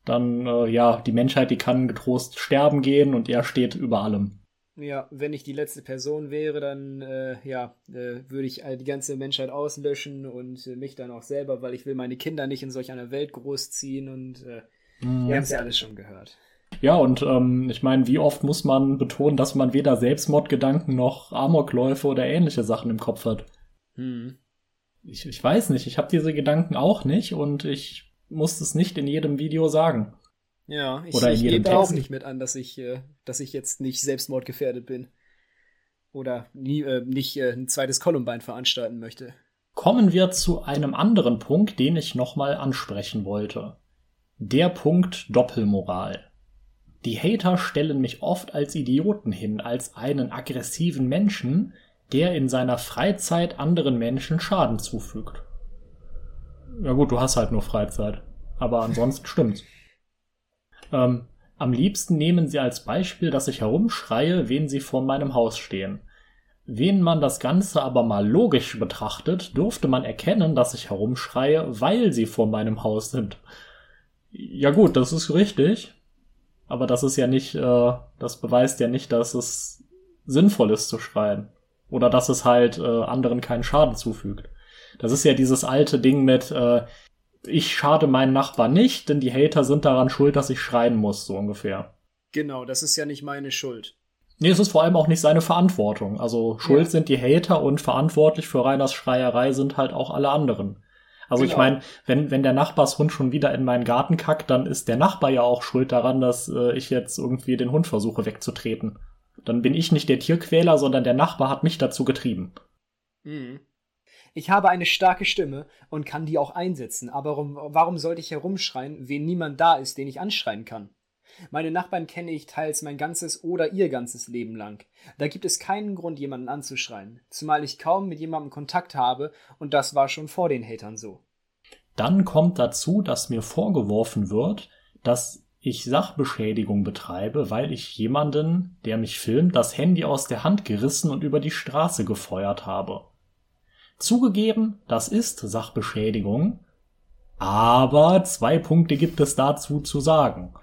dann äh, ja, die Menschheit, die kann getrost sterben gehen und er steht über allem. Ja, wenn ich die letzte Person wäre, dann äh, ja, äh, würde ich die ganze Menschheit auslöschen und äh, mich dann auch selber, weil ich will meine Kinder nicht in solch einer Welt großziehen und äh, mhm. wir haben es ja alles schon gehört. Ja, und ähm, ich meine, wie oft muss man betonen, dass man weder Selbstmordgedanken noch Amokläufe oder ähnliche Sachen im Kopf hat? Hm. Ich, ich weiß nicht, ich habe diese Gedanken auch nicht und ich musst es nicht in jedem Video sagen. Ja, ich, Oder ich gebe auch nicht mit an, dass ich, äh, dass ich jetzt nicht selbstmordgefährdet bin. Oder nie, äh, nicht äh, ein zweites Columbine veranstalten möchte. Kommen wir zu einem anderen Punkt, den ich nochmal ansprechen wollte. Der Punkt Doppelmoral. Die Hater stellen mich oft als Idioten hin, als einen aggressiven Menschen, der in seiner Freizeit anderen Menschen Schaden zufügt. Ja gut, du hast halt nur Freizeit. Aber ansonsten stimmt's. Ähm, am liebsten nehmen sie als Beispiel, dass ich herumschreie, wen sie vor meinem Haus stehen. Wen man das Ganze aber mal logisch betrachtet, dürfte man erkennen, dass ich herumschreie, weil sie vor meinem Haus sind. Ja gut, das ist richtig. Aber das ist ja nicht, äh, das beweist ja nicht, dass es sinnvoll ist zu schreien. Oder dass es halt äh, anderen keinen Schaden zufügt. Das ist ja dieses alte Ding mit, äh, ich schade meinen Nachbarn nicht, denn die Hater sind daran schuld, dass ich schreien muss, so ungefähr. Genau, das ist ja nicht meine Schuld. Nee, es ist vor allem auch nicht seine Verantwortung. Also schuld ja. sind die Hater und verantwortlich für Reiners Schreierei sind halt auch alle anderen. Also genau. ich meine, wenn, wenn der Nachbarshund schon wieder in meinen Garten kackt, dann ist der Nachbar ja auch schuld daran, dass äh, ich jetzt irgendwie den Hund versuche wegzutreten. Dann bin ich nicht der Tierquäler, sondern der Nachbar hat mich dazu getrieben. Mhm. Ich habe eine starke Stimme und kann die auch einsetzen, aber warum, warum sollte ich herumschreien, wenn niemand da ist, den ich anschreien kann? Meine Nachbarn kenne ich teils mein ganzes oder ihr ganzes Leben lang. Da gibt es keinen Grund, jemanden anzuschreien, zumal ich kaum mit jemandem Kontakt habe, und das war schon vor den Hatern so. Dann kommt dazu, dass mir vorgeworfen wird, dass ich Sachbeschädigung betreibe, weil ich jemanden, der mich filmt, das Handy aus der Hand gerissen und über die Straße gefeuert habe. Zugegeben, das ist Sachbeschädigung, aber zwei Punkte gibt es dazu zu sagen.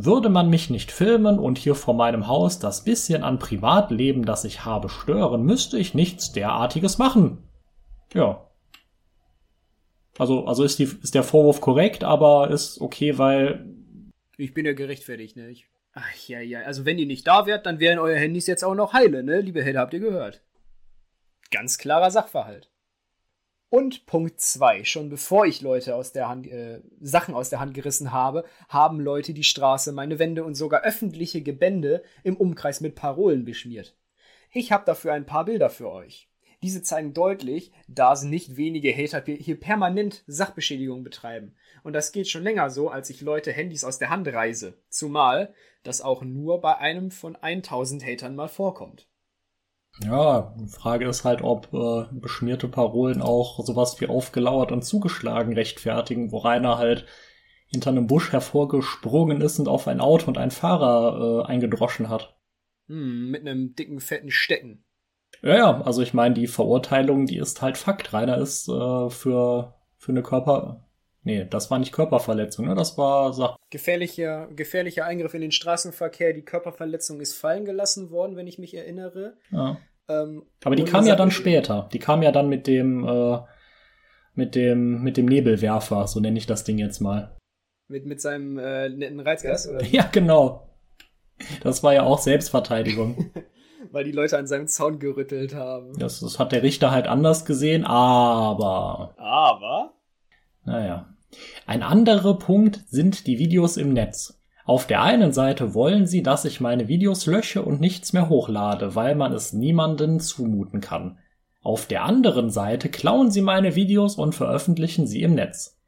Würde man mich nicht filmen und hier vor meinem Haus das bisschen an Privatleben, das ich habe, stören, müsste ich nichts derartiges machen. Ja. Also, also ist, die, ist der Vorwurf korrekt, aber ist okay, weil. Ich bin ja gerechtfertigt, ne? Ich, ach ja, ja. Also, wenn ihr nicht da wärt, dann wären eure Handys jetzt auch noch heile, ne? Liebe Helle, habt ihr gehört. Ganz klarer Sachverhalt. Und Punkt zwei: Schon bevor ich Leute aus der Hand, äh, Sachen aus der Hand gerissen habe, haben Leute die Straße, meine Wände und sogar öffentliche Gebände im Umkreis mit Parolen beschmiert. Ich habe dafür ein paar Bilder für euch. Diese zeigen deutlich, dass nicht wenige Hater hier permanent Sachbeschädigung betreiben. Und das geht schon länger so, als ich Leute Handys aus der Hand reise. Zumal das auch nur bei einem von 1000 Hatern mal vorkommt. Ja, die Frage ist halt, ob äh, beschmierte Parolen auch sowas wie aufgelauert und zugeschlagen rechtfertigen, wo Rainer halt hinter einem Busch hervorgesprungen ist und auf ein Auto und einen Fahrer äh, eingedroschen hat. Hm, mit einem dicken, fetten Stecken. Ja, ja, also ich meine, die Verurteilung, die ist halt Fakt. Rainer ist äh, für, für eine Körper... Nee, das war nicht Körperverletzung, ne? Das war Sach gefährlicher, gefährlicher Eingriff in den Straßenverkehr. Die Körperverletzung ist fallen gelassen worden, wenn ich mich erinnere. Ja. Ähm, Aber die kam ja dann später. Die kam ja dann mit dem, äh, mit dem, mit dem Nebelwerfer, so nenne ich das Ding jetzt mal. Mit, mit seinem äh, netten Reizgas, oder? Ja, genau. Das war ja auch Selbstverteidigung. Weil die Leute an seinem Zaun gerüttelt haben. Das, das hat der Richter halt anders gesehen, aber. Aber? Naja. Ein anderer Punkt sind die Videos im Netz. Auf der einen Seite wollen sie, dass ich meine Videos lösche und nichts mehr hochlade, weil man es niemanden zumuten kann. Auf der anderen Seite klauen sie meine Videos und veröffentlichen sie im Netz.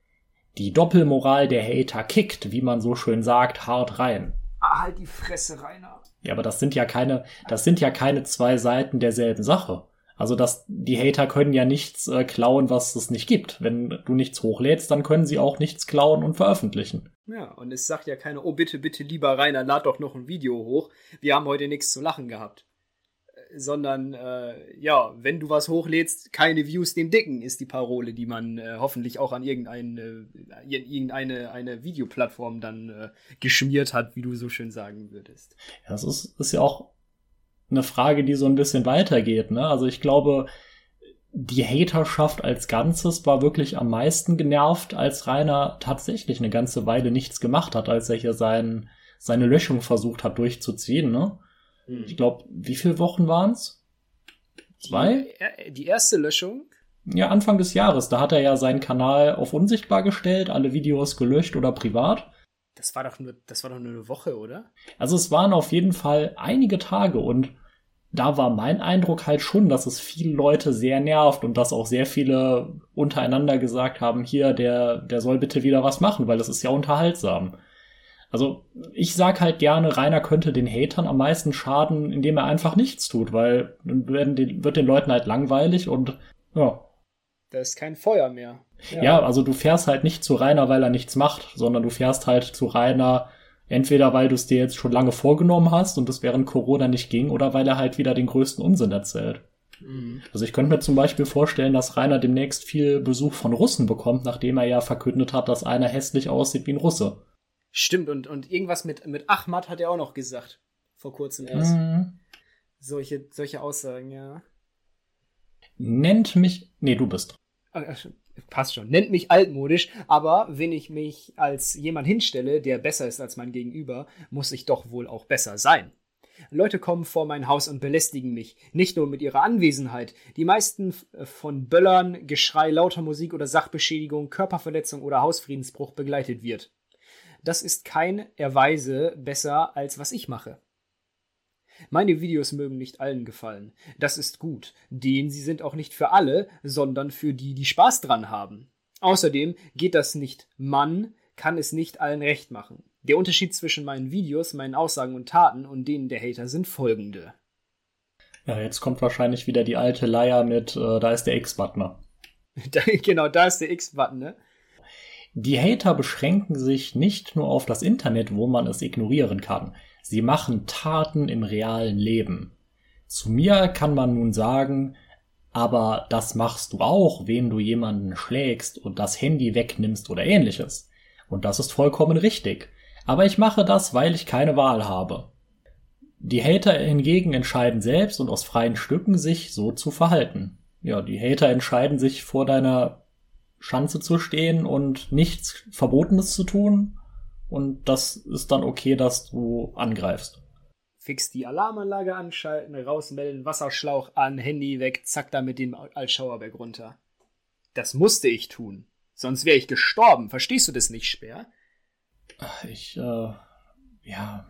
Die Doppelmoral der Hater kickt, wie man so schön sagt, hart rein. Ah, halt die Fresse, Rainer. Ja, aber das sind ja keine, das sind ja keine zwei Seiten derselben Sache. Also dass die Hater können ja nichts äh, klauen, was es nicht gibt. Wenn du nichts hochlädst, dann können sie auch nichts klauen und veröffentlichen. Ja, und es sagt ja keiner, oh bitte, bitte, lieber Rainer, lad doch noch ein Video hoch. Wir haben heute nichts zu lachen gehabt. Äh, sondern, äh, ja, wenn du was hochlädst, keine Views dem Dicken, ist die Parole, die man äh, hoffentlich auch an irgendeine, äh, irgendeine eine Videoplattform dann äh, geschmiert hat, wie du so schön sagen würdest. Ja, das ist, ist ja auch eine Frage, die so ein bisschen weitergeht. Ne? Also ich glaube, die Haterschaft als Ganzes war wirklich am meisten genervt, als Rainer tatsächlich eine ganze Weile nichts gemacht hat, als er hier sein, seine Löschung versucht hat durchzuziehen. Ne? Hm. Ich glaube, wie viele Wochen waren's? Zwei? Die, die erste Löschung? Ja, Anfang des Jahres. Da hat er ja seinen Kanal auf unsichtbar gestellt, alle Videos gelöscht oder privat. Das war doch nur, das war doch nur eine Woche, oder? Also es waren auf jeden Fall einige Tage und da war mein Eindruck halt schon, dass es viele Leute sehr nervt und dass auch sehr viele untereinander gesagt haben, hier, der, der soll bitte wieder was machen, weil das ist ja unterhaltsam. Also ich sag halt gerne, Rainer könnte den Hatern am meisten schaden, indem er einfach nichts tut, weil dann wird den Leuten halt langweilig und ja. Da ist kein Feuer mehr. Ja. ja, also du fährst halt nicht zu Rainer, weil er nichts macht, sondern du fährst halt zu Rainer, entweder weil du es dir jetzt schon lange vorgenommen hast und es während Corona nicht ging, oder weil er halt wieder den größten Unsinn erzählt. Mhm. Also ich könnte mir zum Beispiel vorstellen, dass Rainer demnächst viel Besuch von Russen bekommt, nachdem er ja verkündet hat, dass einer hässlich aussieht wie ein Russe. Stimmt, und, und irgendwas mit, mit Ahmad hat er auch noch gesagt. Vor kurzem erst. Mhm. Solche, solche Aussagen, ja. Nennt mich. Nee, du bist. Ach, passt schon. Nennt mich altmodisch, aber wenn ich mich als jemand hinstelle, der besser ist als mein Gegenüber, muss ich doch wohl auch besser sein. Leute kommen vor mein Haus und belästigen mich, nicht nur mit ihrer Anwesenheit. Die meisten von Böllern, Geschrei, lauter Musik oder Sachbeschädigung, Körperverletzung oder Hausfriedensbruch begleitet wird. Das ist kein Erweise besser als was ich mache. Meine Videos mögen nicht allen gefallen. Das ist gut, denn sie sind auch nicht für alle, sondern für die, die Spaß dran haben. Außerdem geht das nicht. Man kann es nicht allen recht machen. Der Unterschied zwischen meinen Videos, meinen Aussagen und Taten und denen der Hater sind folgende. Ja, jetzt kommt wahrscheinlich wieder die alte Leier mit, äh, da ist der X-Button. genau, da ist der X-Button, ne? Die Hater beschränken sich nicht nur auf das Internet, wo man es ignorieren kann. Sie machen Taten im realen Leben. Zu mir kann man nun sagen, aber das machst du auch, wenn du jemanden schlägst und das Handy wegnimmst oder ähnliches. Und das ist vollkommen richtig. Aber ich mache das, weil ich keine Wahl habe. Die Hater hingegen entscheiden selbst und aus freien Stücken sich so zu verhalten. Ja, die Hater entscheiden sich vor deiner Schanze zu stehen und nichts Verbotenes zu tun. Und das ist dann okay, dass du angreifst. Fix die Alarmanlage anschalten, rausmelden, Wasserschlauch an, Handy weg, zack, da mit dem Altschauerberg runter. Das musste ich tun. Sonst wäre ich gestorben. Verstehst du das nicht, Speer? Ich, äh, ja.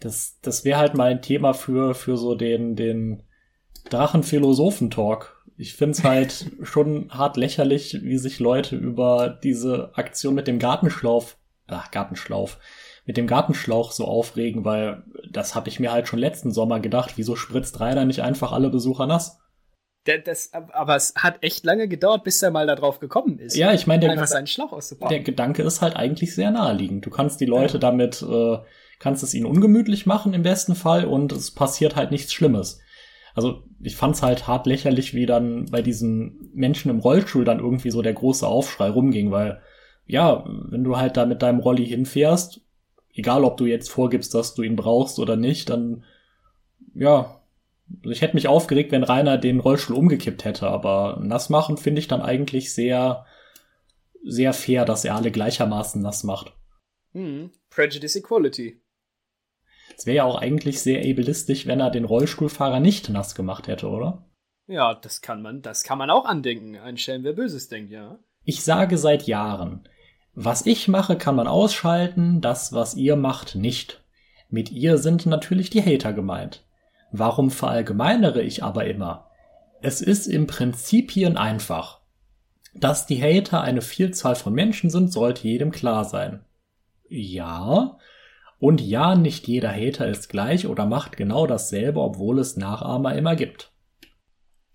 Das, das wäre halt mal ein Thema für, für so den, den Drachenphilosophen-Talk ich find's halt schon hart lächerlich, wie sich Leute über diese Aktion mit dem Gartenschlauf, ach, Gartenschlauf, mit dem Gartenschlauch so aufregen, weil das habe ich mir halt schon letzten Sommer gedacht, wieso spritzt Rainer nicht einfach alle Besucher nass? Das, aber es hat echt lange gedauert, bis er mal da drauf gekommen ist. Ja, ich meine, der, einfach seinen Schlauch auszupacken. der Gedanke ist halt eigentlich sehr naheliegend. Du kannst die Leute ja. damit, äh, kannst es ihnen ungemütlich machen im besten Fall und es passiert halt nichts Schlimmes also ich fand's halt hart lächerlich, wie dann bei diesen Menschen im Rollstuhl dann irgendwie so der große Aufschrei rumging, weil ja, wenn du halt da mit deinem Rolli hinfährst, egal ob du jetzt vorgibst, dass du ihn brauchst oder nicht, dann ja, ich hätte mich aufgeregt, wenn Rainer den Rollstuhl umgekippt hätte, aber nass machen finde ich dann eigentlich sehr, sehr fair, dass er alle gleichermaßen nass macht. Hm, Prejudice Equality. Es wäre ja auch eigentlich sehr ableistisch, wenn er den Rollstuhlfahrer nicht nass gemacht hätte, oder? Ja, das kann man, das kann man auch andenken. Ein Schelm, wer Böses denkt, ja. Ich sage seit Jahren, was ich mache, kann man ausschalten, das, was ihr macht, nicht. Mit ihr sind natürlich die Hater gemeint. Warum verallgemeinere ich aber immer? Es ist im Prinzipien einfach. Dass die Hater eine Vielzahl von Menschen sind, sollte jedem klar sein. Ja, und ja, nicht jeder Hater ist gleich oder macht genau dasselbe, obwohl es Nachahmer immer gibt.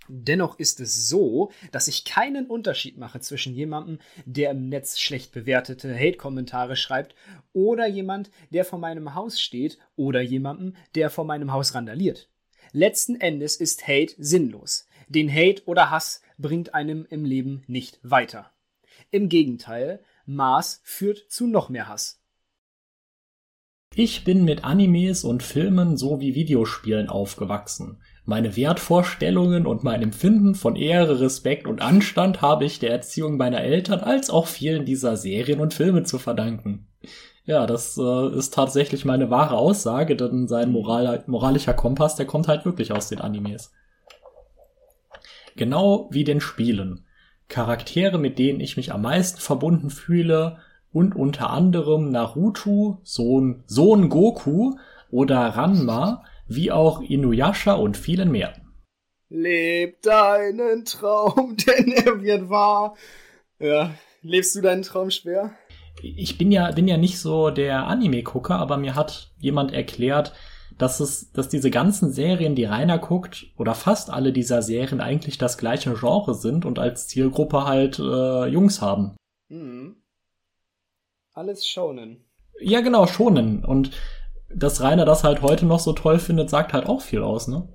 Dennoch ist es so, dass ich keinen Unterschied mache zwischen jemandem, der im Netz schlecht bewertete Hate-Kommentare schreibt, oder jemand, der vor meinem Haus steht, oder jemandem, der vor meinem Haus randaliert. Letzten Endes ist Hate sinnlos. Den Hate oder Hass bringt einem im Leben nicht weiter. Im Gegenteil, Maß führt zu noch mehr Hass. Ich bin mit Animes und Filmen sowie Videospielen aufgewachsen. Meine Wertvorstellungen und mein Empfinden von Ehre, Respekt und Anstand habe ich der Erziehung meiner Eltern als auch vielen dieser Serien und Filme zu verdanken. Ja, das äh, ist tatsächlich meine wahre Aussage, denn sein Moral moralischer Kompass, der kommt halt wirklich aus den Animes. Genau wie den Spielen. Charaktere, mit denen ich mich am meisten verbunden fühle, und unter anderem Naruto, Sohn, Sohn Goku oder Ranma, wie auch Inuyasha und vielen mehr. Leb deinen Traum, denn er wird wahr. Ja, lebst du deinen Traum schwer? ich bin ja, bin ja nicht so der Anime-Gucker, aber mir hat jemand erklärt, dass es, dass diese ganzen Serien, die Rainer guckt, oder fast alle dieser Serien eigentlich das gleiche Genre sind und als Zielgruppe halt äh, Jungs haben. Mhm. Alles Shonen. Ja, genau, Shonen. Und dass Rainer das halt heute noch so toll findet, sagt halt auch viel aus, ne?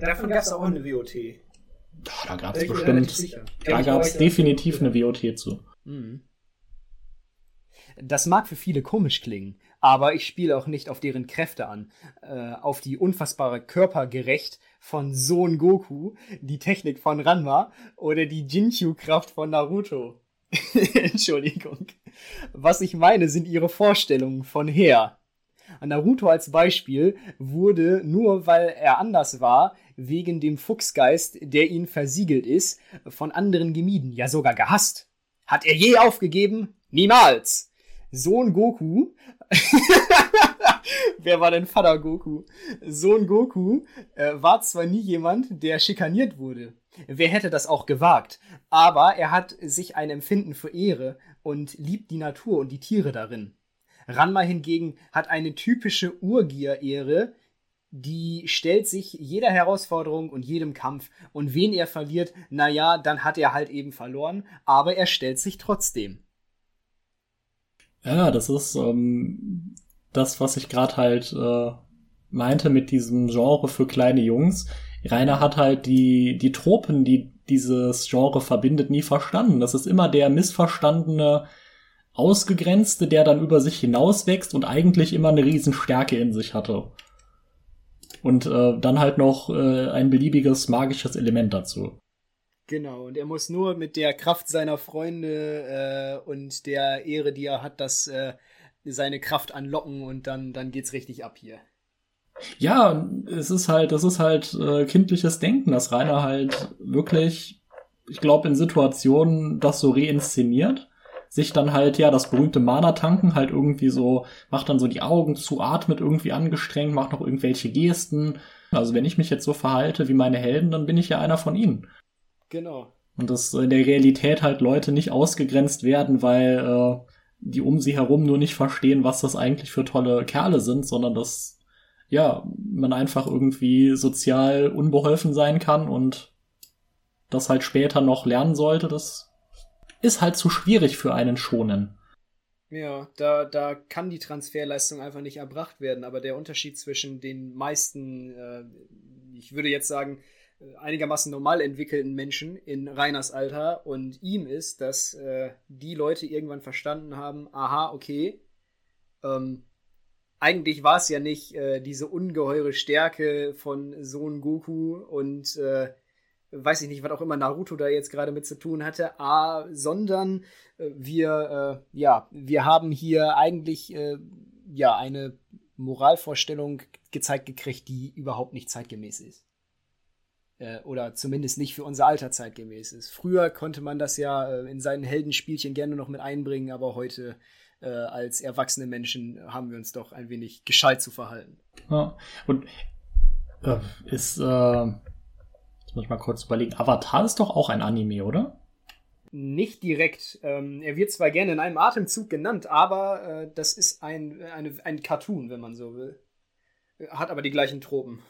davon gab es auch eine WOT. Ja, da gab es bestimmt. Da gab es definitiv eine WOT zu. Mhm. Das mag für viele komisch klingen, aber ich spiele auch nicht auf deren Kräfte an, äh, auf die unfassbare Körpergerecht von Sohn Goku, die Technik von Ranma oder die Jinkyu-Kraft von Naruto. Entschuldigung. Was ich meine, sind ihre Vorstellungen von her. Naruto als Beispiel wurde, nur weil er anders war, wegen dem Fuchsgeist, der ihn versiegelt ist, von anderen gemieden, ja sogar gehasst. Hat er je aufgegeben? Niemals! Sohn Goku. Wer war denn Vater Goku? Sohn Goku äh, war zwar nie jemand, der schikaniert wurde. Wer hätte das auch gewagt? Aber er hat sich ein Empfinden für Ehre und liebt die Natur und die Tiere darin. Ranma hingegen hat eine typische Urgier-Ehre, die stellt sich jeder Herausforderung und jedem Kampf. Und wen er verliert, naja, dann hat er halt eben verloren, aber er stellt sich trotzdem. Ja, das ist ähm, das, was ich gerade halt äh, meinte mit diesem Genre für kleine Jungs. Rainer hat halt die, die Tropen, die dieses Genre verbindet, nie verstanden. Das ist immer der missverstandene Ausgegrenzte, der dann über sich hinauswächst und eigentlich immer eine Riesenstärke in sich hatte. Und äh, dann halt noch äh, ein beliebiges magisches Element dazu. Genau, und er muss nur mit der Kraft seiner Freunde äh, und der Ehre, die er hat, das äh, seine Kraft anlocken und dann, dann geht's richtig ab hier. Ja, es ist halt, das ist halt äh, kindliches Denken, dass Rainer halt wirklich, ich glaube, in Situationen das so reinszeniert, sich dann halt, ja, das berühmte Mana-Tanken halt irgendwie so, macht dann so die Augen zu, atmet irgendwie angestrengt, macht noch irgendwelche Gesten. Also wenn ich mich jetzt so verhalte wie meine Helden, dann bin ich ja einer von ihnen. Genau. Und dass in der Realität halt Leute nicht ausgegrenzt werden, weil äh, die um sie herum nur nicht verstehen, was das eigentlich für tolle Kerle sind, sondern dass ja, man einfach irgendwie sozial unbeholfen sein kann und das halt später noch lernen sollte, das ist halt zu schwierig für einen schonen. Ja, da, da kann die Transferleistung einfach nicht erbracht werden, aber der Unterschied zwischen den meisten, äh, ich würde jetzt sagen, einigermaßen normal entwickelten Menschen in Reiners Alter und ihm ist, dass äh, die Leute irgendwann verstanden haben, aha, okay, ähm, eigentlich war es ja nicht äh, diese ungeheure Stärke von Sohn Goku und äh, weiß ich nicht, was auch immer Naruto da jetzt gerade mit zu tun hatte, ah, sondern äh, wir, äh, ja, wir haben hier eigentlich äh, ja eine Moralvorstellung gezeigt gekriegt, die überhaupt nicht zeitgemäß ist äh, oder zumindest nicht für unser Alter zeitgemäß ist. Früher konnte man das ja äh, in seinen Heldenspielchen gerne noch mit einbringen, aber heute äh, als erwachsene Menschen haben wir uns doch ein wenig gescheit zu verhalten. Ja, und ist, jetzt muss ich mal kurz überlegen, Avatar ist doch auch ein Anime, oder? Nicht direkt. Ähm, er wird zwar gerne in einem Atemzug genannt, aber äh, das ist ein, eine, ein Cartoon, wenn man so will. Hat aber die gleichen Tropen.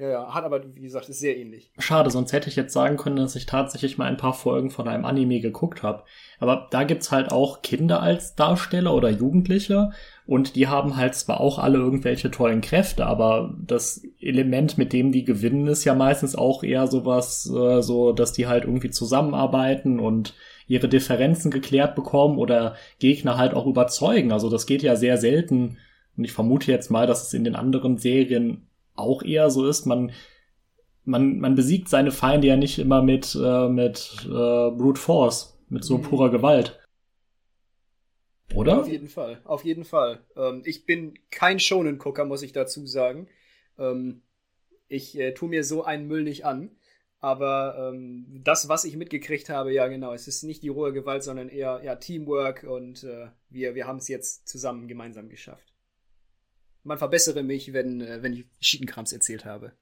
Ja, ja, hat aber, wie gesagt, ist sehr ähnlich. Schade, sonst hätte ich jetzt sagen können, dass ich tatsächlich mal ein paar Folgen von einem Anime geguckt habe. Aber da gibt's halt auch Kinder als Darsteller oder Jugendliche und die haben halt zwar auch alle irgendwelche tollen Kräfte, aber das Element, mit dem die gewinnen, ist ja meistens auch eher sowas, äh, so, dass die halt irgendwie zusammenarbeiten und ihre Differenzen geklärt bekommen oder Gegner halt auch überzeugen. Also das geht ja sehr selten. Und ich vermute jetzt mal, dass es in den anderen Serien auch eher so ist. Man, man, man besiegt seine Feinde ja nicht immer mit, äh, mit äh, Brute Force, mit so mhm. purer Gewalt. Oder? Auf jeden Fall, auf jeden Fall. Ähm, ich bin kein Shonen-Gucker, muss ich dazu sagen. Ähm, ich äh, tue mir so einen Müll nicht an. Aber ähm, das, was ich mitgekriegt habe, ja genau, es ist nicht die rohe Gewalt, sondern eher ja, Teamwork und äh, wir, wir haben es jetzt zusammen gemeinsam geschafft man verbessere mich, wenn, äh, wenn ich Schiedenkrams erzählt habe.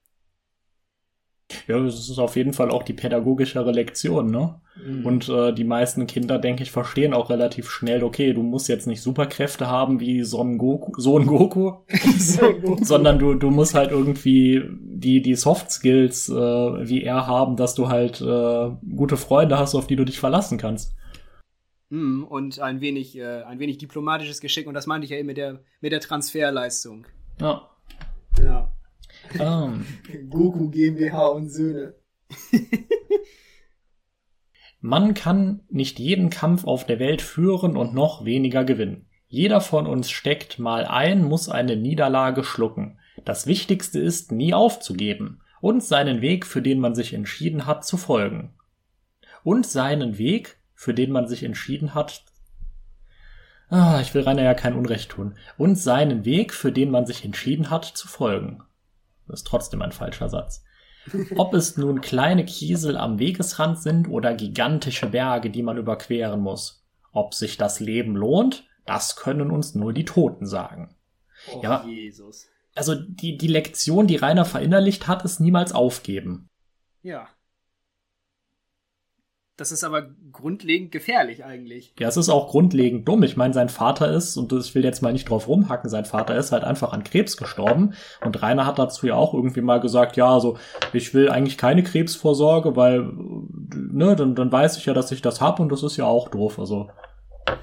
Ja, das ist auf jeden Fall auch die pädagogischere Lektion, ne? Mhm. Und äh, die meisten Kinder, denke ich, verstehen auch relativ schnell, okay, du musst jetzt nicht Superkräfte haben wie Son Goku, Son Goku, sondern du, du musst halt irgendwie die, die Soft Skills äh, wie er haben, dass du halt äh, gute Freunde hast, auf die du dich verlassen kannst. Mm, und ein wenig, äh, ein wenig diplomatisches Geschick, und das meinte ich ja eben mit der, mit der Transferleistung. Ja. Ja. Um. Goku GmbH und Söhne. Man kann nicht jeden Kampf auf der Welt führen und noch weniger gewinnen. Jeder von uns steckt mal ein, muss eine Niederlage schlucken. Das Wichtigste ist, nie aufzugeben und seinen Weg, für den man sich entschieden hat, zu folgen. Und seinen Weg, für den man sich entschieden hat, ah, ich will Rainer ja kein Unrecht tun, und seinen Weg, für den man sich entschieden hat, zu folgen. Das ist trotzdem ein falscher Satz. Ob es nun kleine Kiesel am Wegesrand sind oder gigantische Berge, die man überqueren muss. Ob sich das Leben lohnt, das können uns nur die Toten sagen. Oh, ja, Jesus. Also die, die Lektion, die Rainer verinnerlicht hat, ist niemals aufgeben. Ja. Das ist aber grundlegend gefährlich eigentlich. Ja, es ist auch grundlegend dumm. Ich meine, sein Vater ist, und ich will jetzt mal nicht drauf rumhacken, sein Vater ist halt einfach an Krebs gestorben. Und Rainer hat dazu ja auch irgendwie mal gesagt, ja, also ich will eigentlich keine Krebsvorsorge, weil, ne, dann, dann weiß ich ja, dass ich das hab und das ist ja auch doof. Also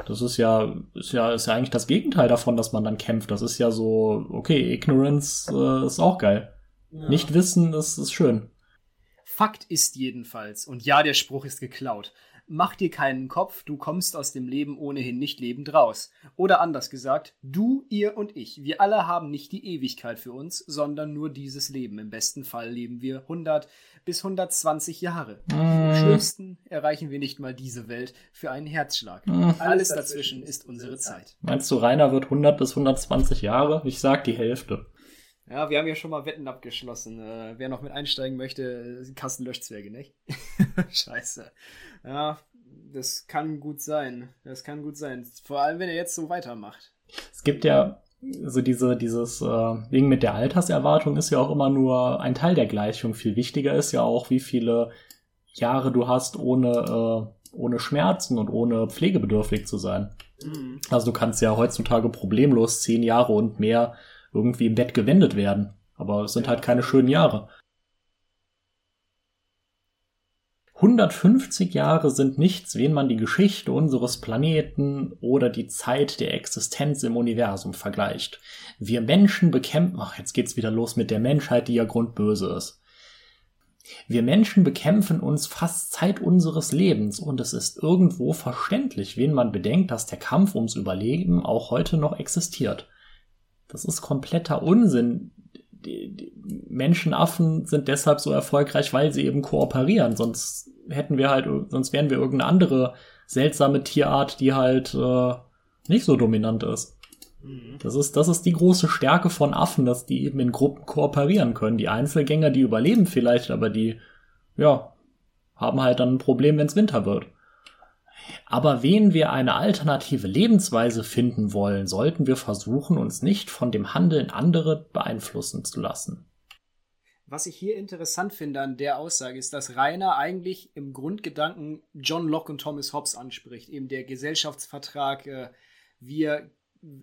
das ist ja, ist ja, ist ja eigentlich das Gegenteil davon, dass man dann kämpft. Das ist ja so, okay, Ignorance äh, ist auch geil. Ja. Nicht wissen ist, ist schön. Fakt ist jedenfalls, und ja, der Spruch ist geklaut, mach dir keinen Kopf, du kommst aus dem Leben ohnehin nicht lebend raus. Oder anders gesagt, du, ihr und ich, wir alle haben nicht die Ewigkeit für uns, sondern nur dieses Leben. Im besten Fall leben wir 100 bis 120 Jahre. Im schlimmsten erreichen wir nicht mal diese Welt für einen Herzschlag. Mm. Alles dazwischen ist unsere Zeit. Meinst du, Rainer wird 100 bis 120 Jahre? Ich sag die Hälfte. Ja, wir haben ja schon mal Wetten abgeschlossen. Äh, wer noch mit einsteigen möchte, Kassenlöschzwerge, nicht? Scheiße. Ja, das kann gut sein. Das kann gut sein. Vor allem, wenn er jetzt so weitermacht. Es gibt ja so diese, dieses, äh, wegen mit der Alterserwartung ist ja auch immer nur ein Teil der Gleichung. Viel wichtiger ist ja auch, wie viele Jahre du hast, ohne, äh, ohne Schmerzen und ohne pflegebedürftig zu sein. Mhm. Also du kannst ja heutzutage problemlos zehn Jahre und mehr irgendwie im Bett gewendet werden. Aber es sind halt keine schönen Jahre. 150 Jahre sind nichts, wen man die Geschichte unseres Planeten oder die Zeit der Existenz im Universum vergleicht. Wir Menschen bekämpfen, ach, jetzt geht's wieder los mit der Menschheit, die ja grundböse ist. Wir Menschen bekämpfen uns fast Zeit unseres Lebens und es ist irgendwo verständlich, wen man bedenkt, dass der Kampf ums Überleben auch heute noch existiert. Das ist kompletter Unsinn. Die, die Menschenaffen sind deshalb so erfolgreich, weil sie eben kooperieren. Sonst hätten wir halt, sonst wären wir irgendeine andere seltsame Tierart, die halt äh, nicht so dominant ist. Mhm. Das ist, das ist die große Stärke von Affen, dass die eben in Gruppen kooperieren können. Die Einzelgänger, die überleben vielleicht, aber die, ja, haben halt dann ein Problem, wenn es Winter wird. Aber wen wir eine alternative Lebensweise finden wollen, sollten wir versuchen, uns nicht von dem Handeln anderer beeinflussen zu lassen. Was ich hier interessant finde an der Aussage ist, dass Rainer eigentlich im Grundgedanken John Locke und Thomas Hobbes anspricht, eben der Gesellschaftsvertrag, äh, wir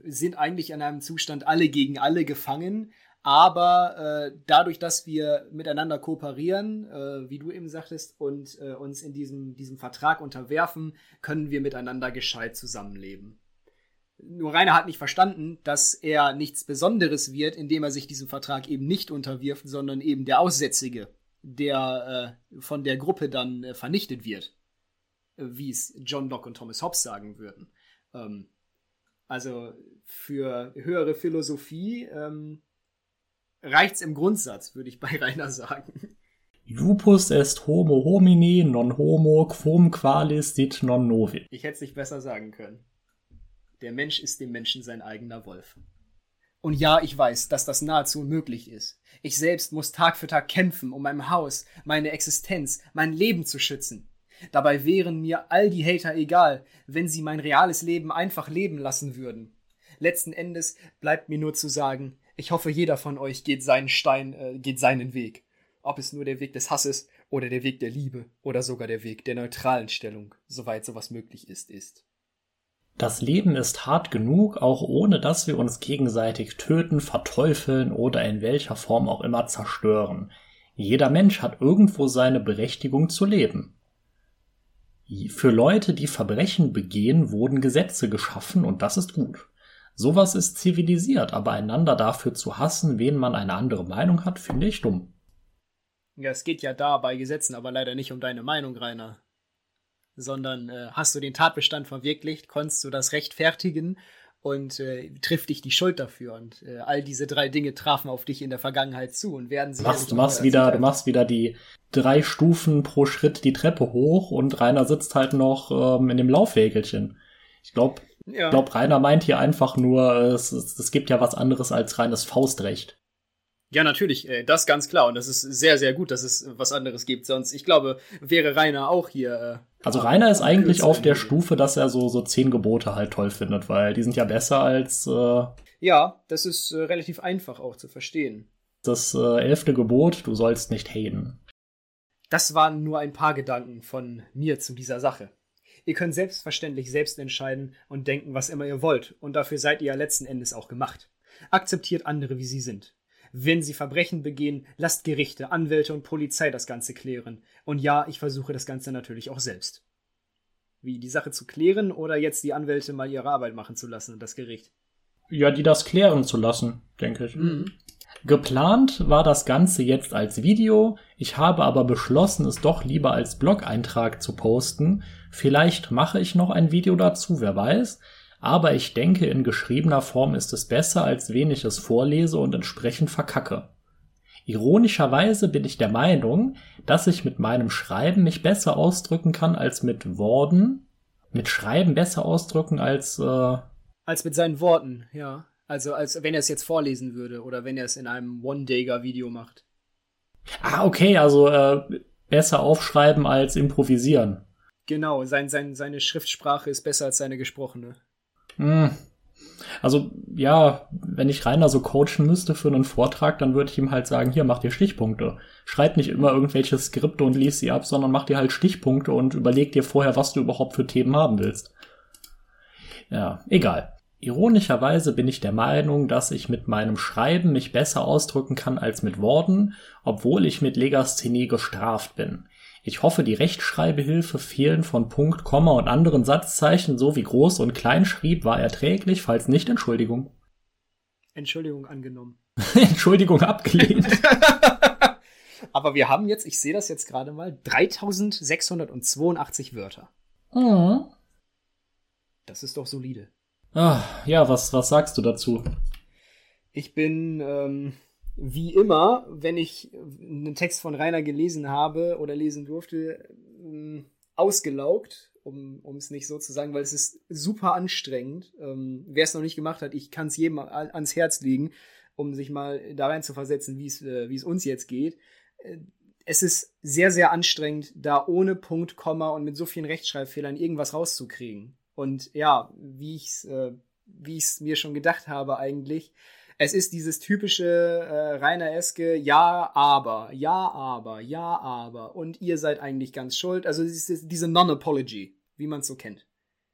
sind eigentlich in einem Zustand alle gegen alle gefangen, aber äh, dadurch, dass wir miteinander kooperieren, äh, wie du eben sagtest, und äh, uns in diesem, diesem Vertrag unterwerfen, können wir miteinander gescheit zusammenleben. Nur Rainer hat nicht verstanden, dass er nichts Besonderes wird, indem er sich diesem Vertrag eben nicht unterwirft, sondern eben der Aussätzige, der äh, von der Gruppe dann äh, vernichtet wird, wie es John Locke und Thomas Hobbes sagen würden. Ähm, also für höhere Philosophie ähm, reicht's im Grundsatz, würde ich bei Rainer sagen. Lupus est homo homini non homo quum qualis sit non novi. Ich hätte es nicht besser sagen können. Der Mensch ist dem Menschen sein eigener Wolf. Und ja, ich weiß, dass das nahezu unmöglich ist. Ich selbst muss Tag für Tag kämpfen, um mein Haus, meine Existenz, mein Leben zu schützen. Dabei wären mir all die Hater egal, wenn sie mein reales Leben einfach leben lassen würden. Letzten Endes bleibt mir nur zu sagen, ich hoffe, jeder von euch geht seinen Stein, äh, geht seinen Weg. ob es nur der Weg des Hasses oder der Weg der Liebe oder sogar der Weg der neutralen Stellung, soweit sowas möglich ist, ist. Das Leben ist hart genug, auch ohne dass wir uns gegenseitig töten, verteufeln oder in welcher Form auch immer zerstören. Jeder Mensch hat irgendwo seine Berechtigung zu leben. Für Leute, die Verbrechen begehen, wurden Gesetze geschaffen und das ist gut. Sowas ist zivilisiert, aber einander dafür zu hassen, wen man eine andere Meinung hat, finde ich dumm. Ja, es geht ja da bei Gesetzen aber leider nicht um deine Meinung, Rainer. Sondern äh, hast du den Tatbestand verwirklicht, konntest du das rechtfertigen und äh, trifft dich die Schuld dafür. Und äh, all diese drei Dinge trafen auf dich in der Vergangenheit zu und werden sie. Machst, du machst wieder, du machst wieder die drei Stufen pro Schritt die Treppe hoch und Rainer sitzt halt noch ähm, in dem Laufwägelchen. Ich glaube, ja. glaub, Rainer meint hier einfach nur, es, es, es gibt ja was anderes als reines Faustrecht. Ja, natürlich, äh, das ganz klar. Und das ist sehr, sehr gut, dass es was anderes gibt. Sonst, ich glaube, wäre Rainer auch hier. Äh, also Rainer ist eigentlich auf der Stufe, dass er so, so zehn Gebote halt toll findet, weil die sind ja besser als. Äh, ja, das ist äh, relativ einfach auch zu verstehen. Das äh, elfte Gebot, du sollst nicht haten. Das waren nur ein paar Gedanken von mir zu dieser Sache. Ihr könnt selbstverständlich selbst entscheiden und denken, was immer ihr wollt. Und dafür seid ihr ja letzten Endes auch gemacht. Akzeptiert andere, wie sie sind. Wenn sie Verbrechen begehen, lasst Gerichte, Anwälte und Polizei das Ganze klären. Und ja, ich versuche das Ganze natürlich auch selbst. Wie, die Sache zu klären oder jetzt die Anwälte mal ihre Arbeit machen zu lassen und das Gericht? Ja, die das klären zu lassen, denke ich. Mhm. Geplant war das Ganze jetzt als Video, ich habe aber beschlossen, es doch lieber als Blog-Eintrag zu posten. Vielleicht mache ich noch ein Video dazu, wer weiß aber ich denke, in geschriebener Form ist es besser, als wenn ich es vorlese und entsprechend verkacke. Ironischerweise bin ich der Meinung, dass ich mit meinem Schreiben mich besser ausdrücken kann als mit Worten. Mit Schreiben besser ausdrücken als äh als mit seinen Worten, ja. Also als wenn er es jetzt vorlesen würde oder wenn er es in einem One-Dager-Video macht. Ah, okay, also äh, besser aufschreiben als improvisieren. Genau, sein, sein, seine Schriftsprache ist besser als seine gesprochene. Hm. Also ja, wenn ich Rainer so coachen müsste für einen Vortrag, dann würde ich ihm halt sagen, hier, mach dir Stichpunkte. Schreib nicht immer irgendwelche Skripte und lies sie ab, sondern mach dir halt Stichpunkte und überleg dir vorher, was du überhaupt für Themen haben willst. Ja, egal. Ironischerweise bin ich der Meinung, dass ich mit meinem Schreiben mich besser ausdrücken kann als mit Worten, obwohl ich mit Legasthenie gestraft bin. Ich hoffe, die Rechtschreibehilfe fehlen von Punkt, Komma und anderen Satzzeichen sowie Groß- und Kleinschrieb war erträglich, falls nicht Entschuldigung. Entschuldigung angenommen. Entschuldigung abgelehnt. Aber wir haben jetzt, ich sehe das jetzt gerade mal, 3682 Wörter. Mhm. Das ist doch solide. Ah, ja, was, was sagst du dazu? Ich bin ähm, wie immer, wenn ich einen Text von Rainer gelesen habe oder lesen durfte, ähm, ausgelaugt, um es nicht so zu sagen, weil es ist super anstrengend. Ähm, Wer es noch nicht gemacht hat, ich kann es jedem ans Herz legen, um sich mal da rein zu versetzen, wie äh, es uns jetzt geht. Äh, es ist sehr, sehr anstrengend, da ohne Punkt, Komma und mit so vielen Rechtschreibfehlern irgendwas rauszukriegen. Und ja, wie ich es äh, wie ich's mir schon gedacht habe eigentlich, es ist dieses typische äh, Rainer Eske, ja, aber, ja, aber, ja, aber. Und ihr seid eigentlich ganz schuld. Also diese, diese Non-Apology, wie man es so kennt.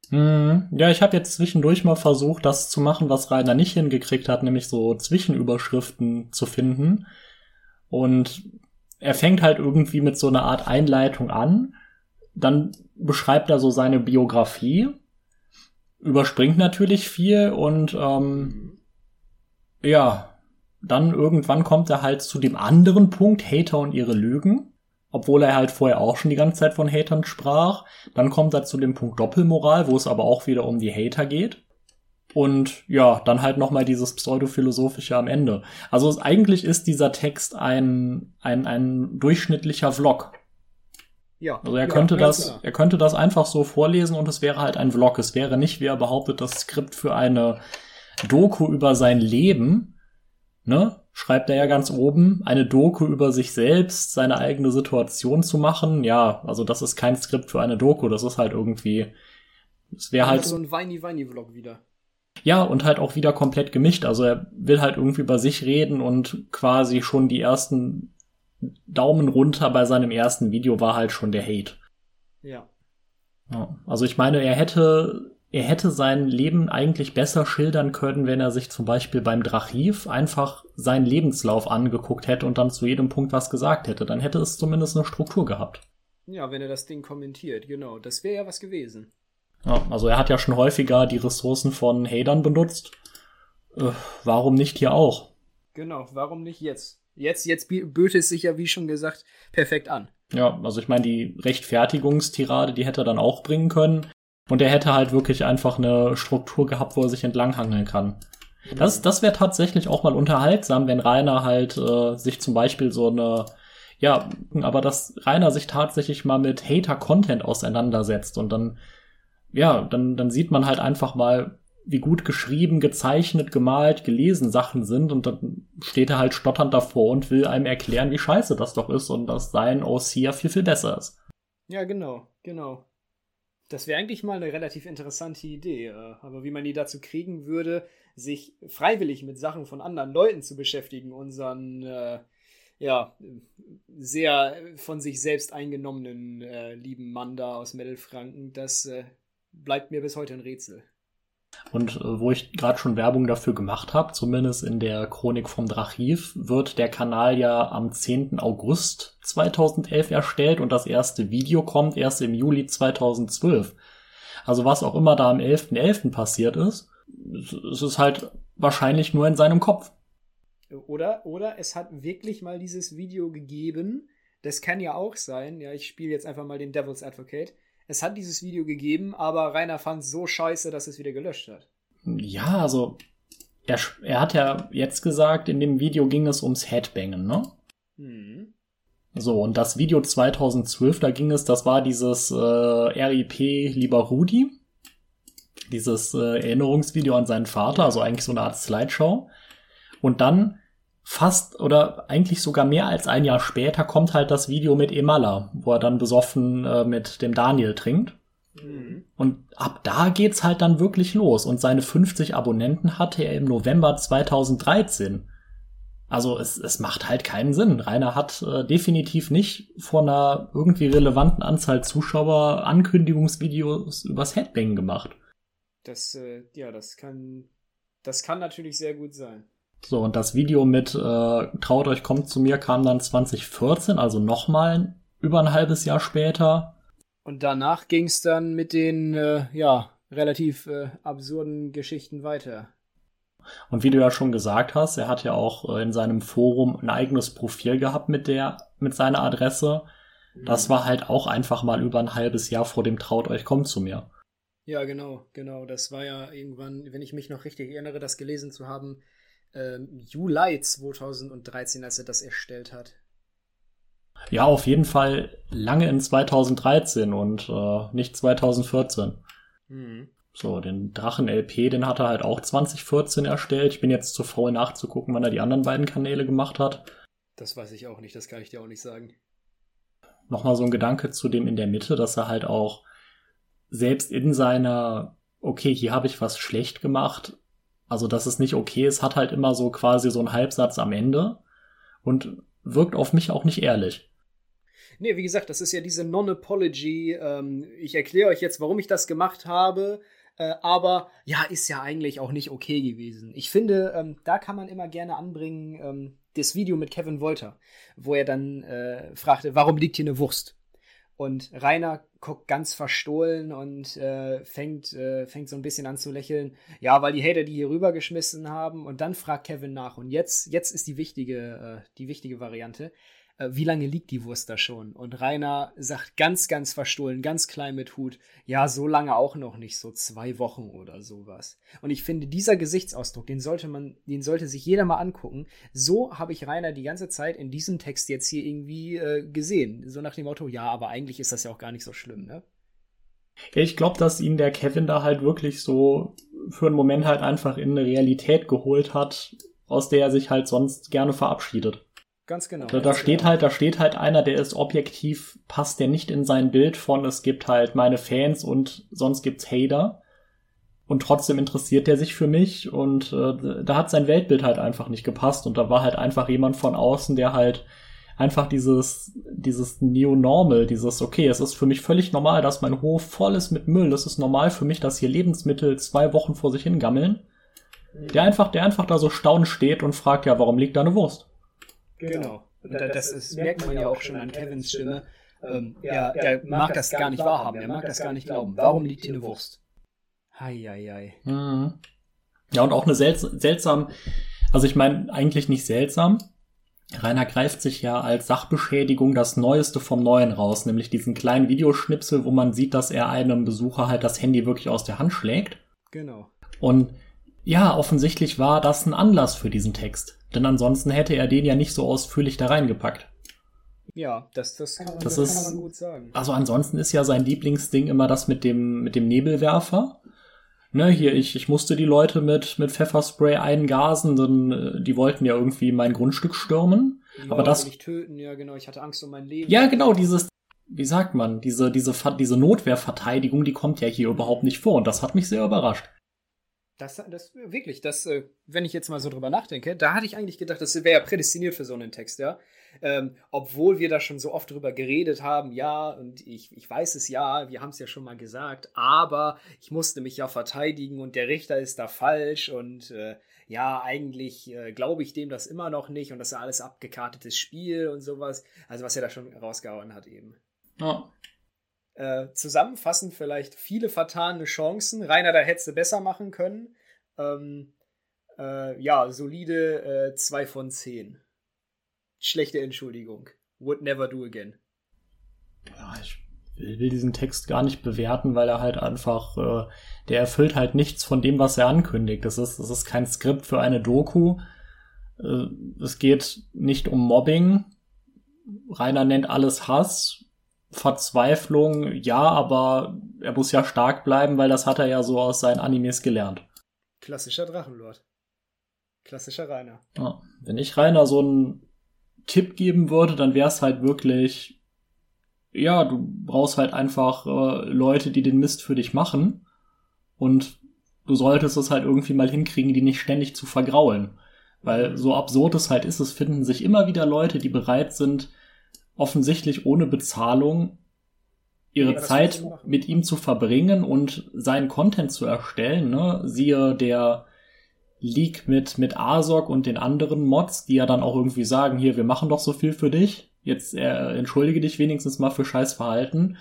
Hm, ja, ich habe jetzt zwischendurch mal versucht, das zu machen, was Rainer nicht hingekriegt hat, nämlich so Zwischenüberschriften zu finden. Und er fängt halt irgendwie mit so einer Art Einleitung an. Dann beschreibt er so seine Biografie, überspringt natürlich viel und ähm, ja, dann irgendwann kommt er halt zu dem anderen Punkt, Hater und ihre Lügen. Obwohl er halt vorher auch schon die ganze Zeit von Hatern sprach. Dann kommt er zu dem Punkt Doppelmoral, wo es aber auch wieder um die Hater geht. Und ja, dann halt nochmal dieses pseudophilosophische am Ende. Also eigentlich ist dieser Text ein, ein, ein durchschnittlicher Vlog. Ja. Also er ja, könnte das, klar. er könnte das einfach so vorlesen und es wäre halt ein Vlog. Es wäre nicht, wie er behauptet, das Skript für eine Doku über sein Leben, ne? Schreibt er ja ganz oben, eine Doku über sich selbst, seine eigene Situation zu machen. Ja, also das ist kein Skript für eine Doku, das ist halt irgendwie, es wäre halt. so ein Weini-Weini-Vlog wieder. Ja, und halt auch wieder komplett gemischt. Also er will halt irgendwie über sich reden und quasi schon die ersten Daumen runter bei seinem ersten Video war halt schon der Hate. Ja. ja. Also ich meine, er hätte, er hätte sein Leben eigentlich besser schildern können, wenn er sich zum Beispiel beim Drachiv einfach seinen Lebenslauf angeguckt hätte und dann zu jedem Punkt was gesagt hätte. Dann hätte es zumindest eine Struktur gehabt. Ja, wenn er das Ding kommentiert, genau. Das wäre ja was gewesen. Ja, also er hat ja schon häufiger die Ressourcen von Hadern benutzt. Äh, warum nicht hier auch? Genau, warum nicht jetzt? Jetzt, jetzt böte es sich ja, wie schon gesagt, perfekt an. Ja, also ich meine, die Rechtfertigungstirade, die hätte er dann auch bringen können. Und er hätte halt wirklich einfach eine Struktur gehabt, wo er sich entlanghangeln kann. Das, das wäre tatsächlich auch mal unterhaltsam, wenn Rainer halt äh, sich zum Beispiel so eine, ja, aber dass Rainer sich tatsächlich mal mit Hater-Content auseinandersetzt und dann, ja, dann, dann sieht man halt einfach mal, wie gut geschrieben, gezeichnet, gemalt, gelesen Sachen sind und dann steht er halt stotternd davor und will einem erklären, wie scheiße das doch ist und dass sein OC ja viel, viel besser ist. Ja, genau, genau. Das wäre eigentlich mal eine relativ interessante Idee, äh, aber wie man die dazu kriegen würde, sich freiwillig mit Sachen von anderen Leuten zu beschäftigen, unseren äh, ja sehr von sich selbst eingenommenen äh, lieben Mann da aus Mittelfranken, das äh, bleibt mir bis heute ein Rätsel. Und äh, wo ich gerade schon Werbung dafür gemacht habe, zumindest in der Chronik vom Drachiv, wird der Kanal ja am 10. August 2011 erstellt und das erste Video kommt erst im Juli 2012. Also was auch immer da am 11.11. .11. passiert ist, es ist halt wahrscheinlich nur in seinem Kopf. Oder, oder es hat wirklich mal dieses Video gegeben. Das kann ja auch sein. Ja, ich spiele jetzt einfach mal den Devil's Advocate es hat dieses Video gegeben, aber Rainer fand es so scheiße, dass es wieder gelöscht hat. Ja, also er, er hat ja jetzt gesagt, in dem Video ging es ums Headbangen, ne? Mhm. So, und das Video 2012, da ging es, das war dieses äh, RIP Lieber Rudi. Dieses äh, Erinnerungsvideo an seinen Vater, also eigentlich so eine Art Slideshow. Und dann fast oder eigentlich sogar mehr als ein Jahr später kommt halt das Video mit Emala, wo er dann besoffen äh, mit dem Daniel trinkt. Mhm. Und ab da geht's halt dann wirklich los. Und seine 50 Abonnenten hatte er im November 2013. Also es, es macht halt keinen Sinn. Rainer hat äh, definitiv nicht vor einer irgendwie relevanten Anzahl Zuschauer Ankündigungsvideos übers Headbang gemacht. Das, äh, ja, das kann, das kann natürlich sehr gut sein. So, und das Video mit äh, Traut euch, kommt zu mir kam dann 2014, also nochmal über ein halbes Jahr später. Und danach ging es dann mit den, äh, ja, relativ äh, absurden Geschichten weiter. Und wie du ja schon gesagt hast, er hat ja auch äh, in seinem Forum ein eigenes Profil gehabt mit der, mit seiner Adresse. Das mhm. war halt auch einfach mal über ein halbes Jahr vor dem Traut euch, kommt zu mir. Ja, genau, genau. Das war ja irgendwann, wenn ich mich noch richtig erinnere, das gelesen zu haben, ähm, Juli 2013, als er das erstellt hat. Ja, auf jeden Fall lange in 2013 und äh, nicht 2014. Mhm. So, den Drachen-LP, den hat er halt auch 2014 erstellt. Ich bin jetzt zu faul nachzugucken, wann er die anderen beiden Kanäle gemacht hat. Das weiß ich auch nicht, das kann ich dir auch nicht sagen. Nochmal so ein Gedanke zu dem in der Mitte, dass er halt auch selbst in seiner, okay, hier habe ich was schlecht gemacht, also, dass es nicht okay ist, hat halt immer so quasi so einen Halbsatz am Ende und wirkt auf mich auch nicht ehrlich. Nee, wie gesagt, das ist ja diese Non-Apology. Ähm, ich erkläre euch jetzt, warum ich das gemacht habe. Äh, aber ja, ist ja eigentlich auch nicht okay gewesen. Ich finde, ähm, da kann man immer gerne anbringen ähm, das Video mit Kevin Wolter, wo er dann äh, fragte, warum liegt hier eine Wurst? Und Rainer guckt ganz verstohlen und äh, fängt, äh, fängt so ein bisschen an zu lächeln. Ja, weil die Hater die hier rübergeschmissen haben. Und dann fragt Kevin nach. Und jetzt, jetzt ist die wichtige, äh, die wichtige Variante wie lange liegt die Wurst da schon? Und Rainer sagt ganz, ganz verstohlen, ganz klein mit Hut, ja, so lange auch noch nicht, so zwei Wochen oder sowas. Und ich finde, dieser Gesichtsausdruck, den sollte man, den sollte sich jeder mal angucken. So habe ich Rainer die ganze Zeit in diesem Text jetzt hier irgendwie äh, gesehen. So nach dem Motto, ja, aber eigentlich ist das ja auch gar nicht so schlimm, ne? Ich glaube, dass ihn der Kevin da halt wirklich so für einen Moment halt einfach in eine Realität geholt hat, aus der er sich halt sonst gerne verabschiedet. Ganz genau. Da, da steht genau. halt, da steht halt einer, der ist objektiv, passt der nicht in sein Bild von, es gibt halt meine Fans und sonst gibt's Hater. Und trotzdem interessiert der sich für mich und äh, da hat sein Weltbild halt einfach nicht gepasst und da war halt einfach jemand von außen, der halt einfach dieses, dieses Neonormal, dieses, okay, es ist für mich völlig normal, dass mein Hof voll ist mit Müll. Es ist normal für mich, dass hier Lebensmittel zwei Wochen vor sich hingammeln. Der einfach, der einfach da so staunend steht und fragt, ja, warum liegt da eine Wurst? Genau. Und das, das ist, merkt man ja auch schon an Kevins Stimme. Ähm, er, er mag das gar nicht wahrhaben, er mag das gar nicht glauben. Warum liegt hier eine Wurst? Heieiei. Mhm. Ja, und auch eine selts seltsam, also ich meine, eigentlich nicht seltsam. Rainer greift sich ja als Sachbeschädigung das Neueste vom Neuen raus, nämlich diesen kleinen Videoschnipsel, wo man sieht, dass er einem Besucher halt das Handy wirklich aus der Hand schlägt. Genau. Und ja, offensichtlich war das ein Anlass für diesen Text. Denn ansonsten hätte er den ja nicht so ausführlich da reingepackt. Ja, das, das, kann, man, das, das ist, kann man gut sagen. Also ansonsten ist ja sein Lieblingsding immer das mit dem, mit dem Nebelwerfer. Ne, hier, ich, ich musste die Leute mit, mit Pfefferspray eingasen, denn äh, die wollten ja irgendwie mein Grundstück stürmen. Die aber das. Mich töten, ja, genau, ich hatte Angst um mein Leben. Ja, genau, dieses, wie sagt man, diese, diese, diese Notwehrverteidigung, die kommt ja hier überhaupt nicht vor und das hat mich sehr überrascht. Das, das wirklich, das, äh, wenn ich jetzt mal so drüber nachdenke, da hatte ich eigentlich gedacht, das wäre ja prädestiniert für so einen Text, ja. Ähm, obwohl wir da schon so oft drüber geredet haben, ja, und ich, ich weiß es ja, wir haben es ja schon mal gesagt, aber ich musste mich ja verteidigen und der Richter ist da falsch und äh, ja, eigentlich äh, glaube ich dem das immer noch nicht und das ist alles abgekartetes Spiel und sowas. Also was er da schon rausgehauen hat eben. Ja. Äh, zusammenfassend vielleicht viele vertane Chancen. Rainer, da hättest du besser machen können. Ähm, äh, ja, solide 2 äh, von 10. Schlechte Entschuldigung. Would never do again. Ja, ich will, diesen Text gar nicht bewerten, weil er halt einfach, äh, der erfüllt halt nichts von dem, was er ankündigt. Das ist, das ist kein Skript für eine Doku. Äh, es geht nicht um Mobbing. Rainer nennt alles Hass Verzweiflung, ja, aber er muss ja stark bleiben, weil das hat er ja so aus seinen Animes gelernt. Klassischer Drachenlord. Klassischer Rainer. Ja, wenn ich Rainer so einen Tipp geben würde, dann wäre es halt wirklich, ja, du brauchst halt einfach äh, Leute, die den Mist für dich machen. Und du solltest es halt irgendwie mal hinkriegen, die nicht ständig zu vergraulen. Weil so absurd es halt ist, es finden sich immer wieder Leute, die bereit sind, offensichtlich ohne Bezahlung ihre ja, Zeit mit ihm zu verbringen und seinen Content zu erstellen. Ne? Siehe der Leak mit, mit Asok und den anderen Mods, die ja dann auch irgendwie sagen, hier, wir machen doch so viel für dich. Jetzt äh, entschuldige dich wenigstens mal für Scheißverhalten.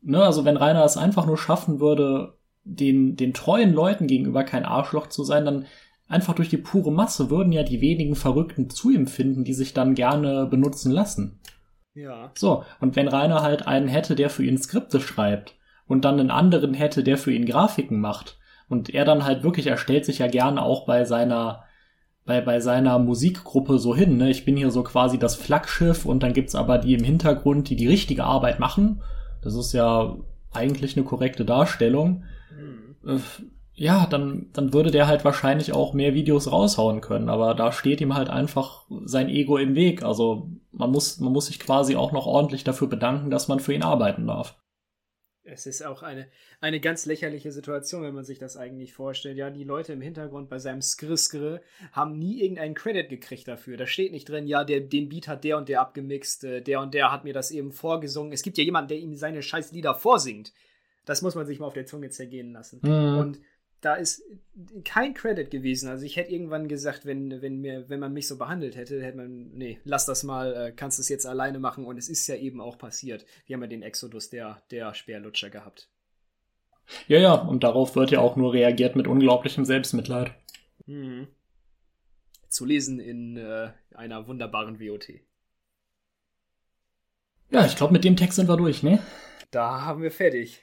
Ne? Also wenn Rainer es einfach nur schaffen würde, den, den treuen Leuten gegenüber kein Arschloch zu sein, dann einfach durch die pure Masse würden ja die wenigen Verrückten zu ihm finden, die sich dann gerne benutzen lassen. Ja. So, und wenn Rainer halt einen hätte, der für ihn Skripte schreibt und dann einen anderen hätte, der für ihn Grafiken macht und er dann halt wirklich, er stellt sich ja gerne auch bei seiner bei, bei seiner Musikgruppe so hin, ne? Ich bin hier so quasi das Flaggschiff und dann gibt's aber die im Hintergrund, die die richtige Arbeit machen. Das ist ja eigentlich eine korrekte Darstellung. Mhm. Ja, dann, dann würde der halt wahrscheinlich auch mehr Videos raushauen können, aber da steht ihm halt einfach sein Ego im Weg. Also man muss, man muss sich quasi auch noch ordentlich dafür bedanken, dass man für ihn arbeiten darf. Es ist auch eine, eine ganz lächerliche Situation, wenn man sich das eigentlich vorstellt. Ja, die Leute im Hintergrund bei seinem Skr haben nie irgendeinen Credit gekriegt dafür. Da steht nicht drin, ja, der, den Beat hat der und der abgemixt, äh, der und der hat mir das eben vorgesungen. Es gibt ja jemanden, der ihm seine scheiß Lieder vorsingt. Das muss man sich mal auf der Zunge zergehen lassen. Mhm. Und da ist kein Credit gewesen. Also ich hätte irgendwann gesagt, wenn, wenn, mir, wenn man mich so behandelt hätte, hätte man, nee, lass das mal, äh, kannst es jetzt alleine machen. Und es ist ja eben auch passiert. Wir haben ja den Exodus der, der Speerlutscher gehabt. Ja, ja, und darauf wird ja auch nur reagiert mit unglaublichem Selbstmitleid. Mhm. Zu lesen in äh, einer wunderbaren WOT. Ja, ich glaube, mit dem Text sind wir durch, ne? Da haben wir fertig.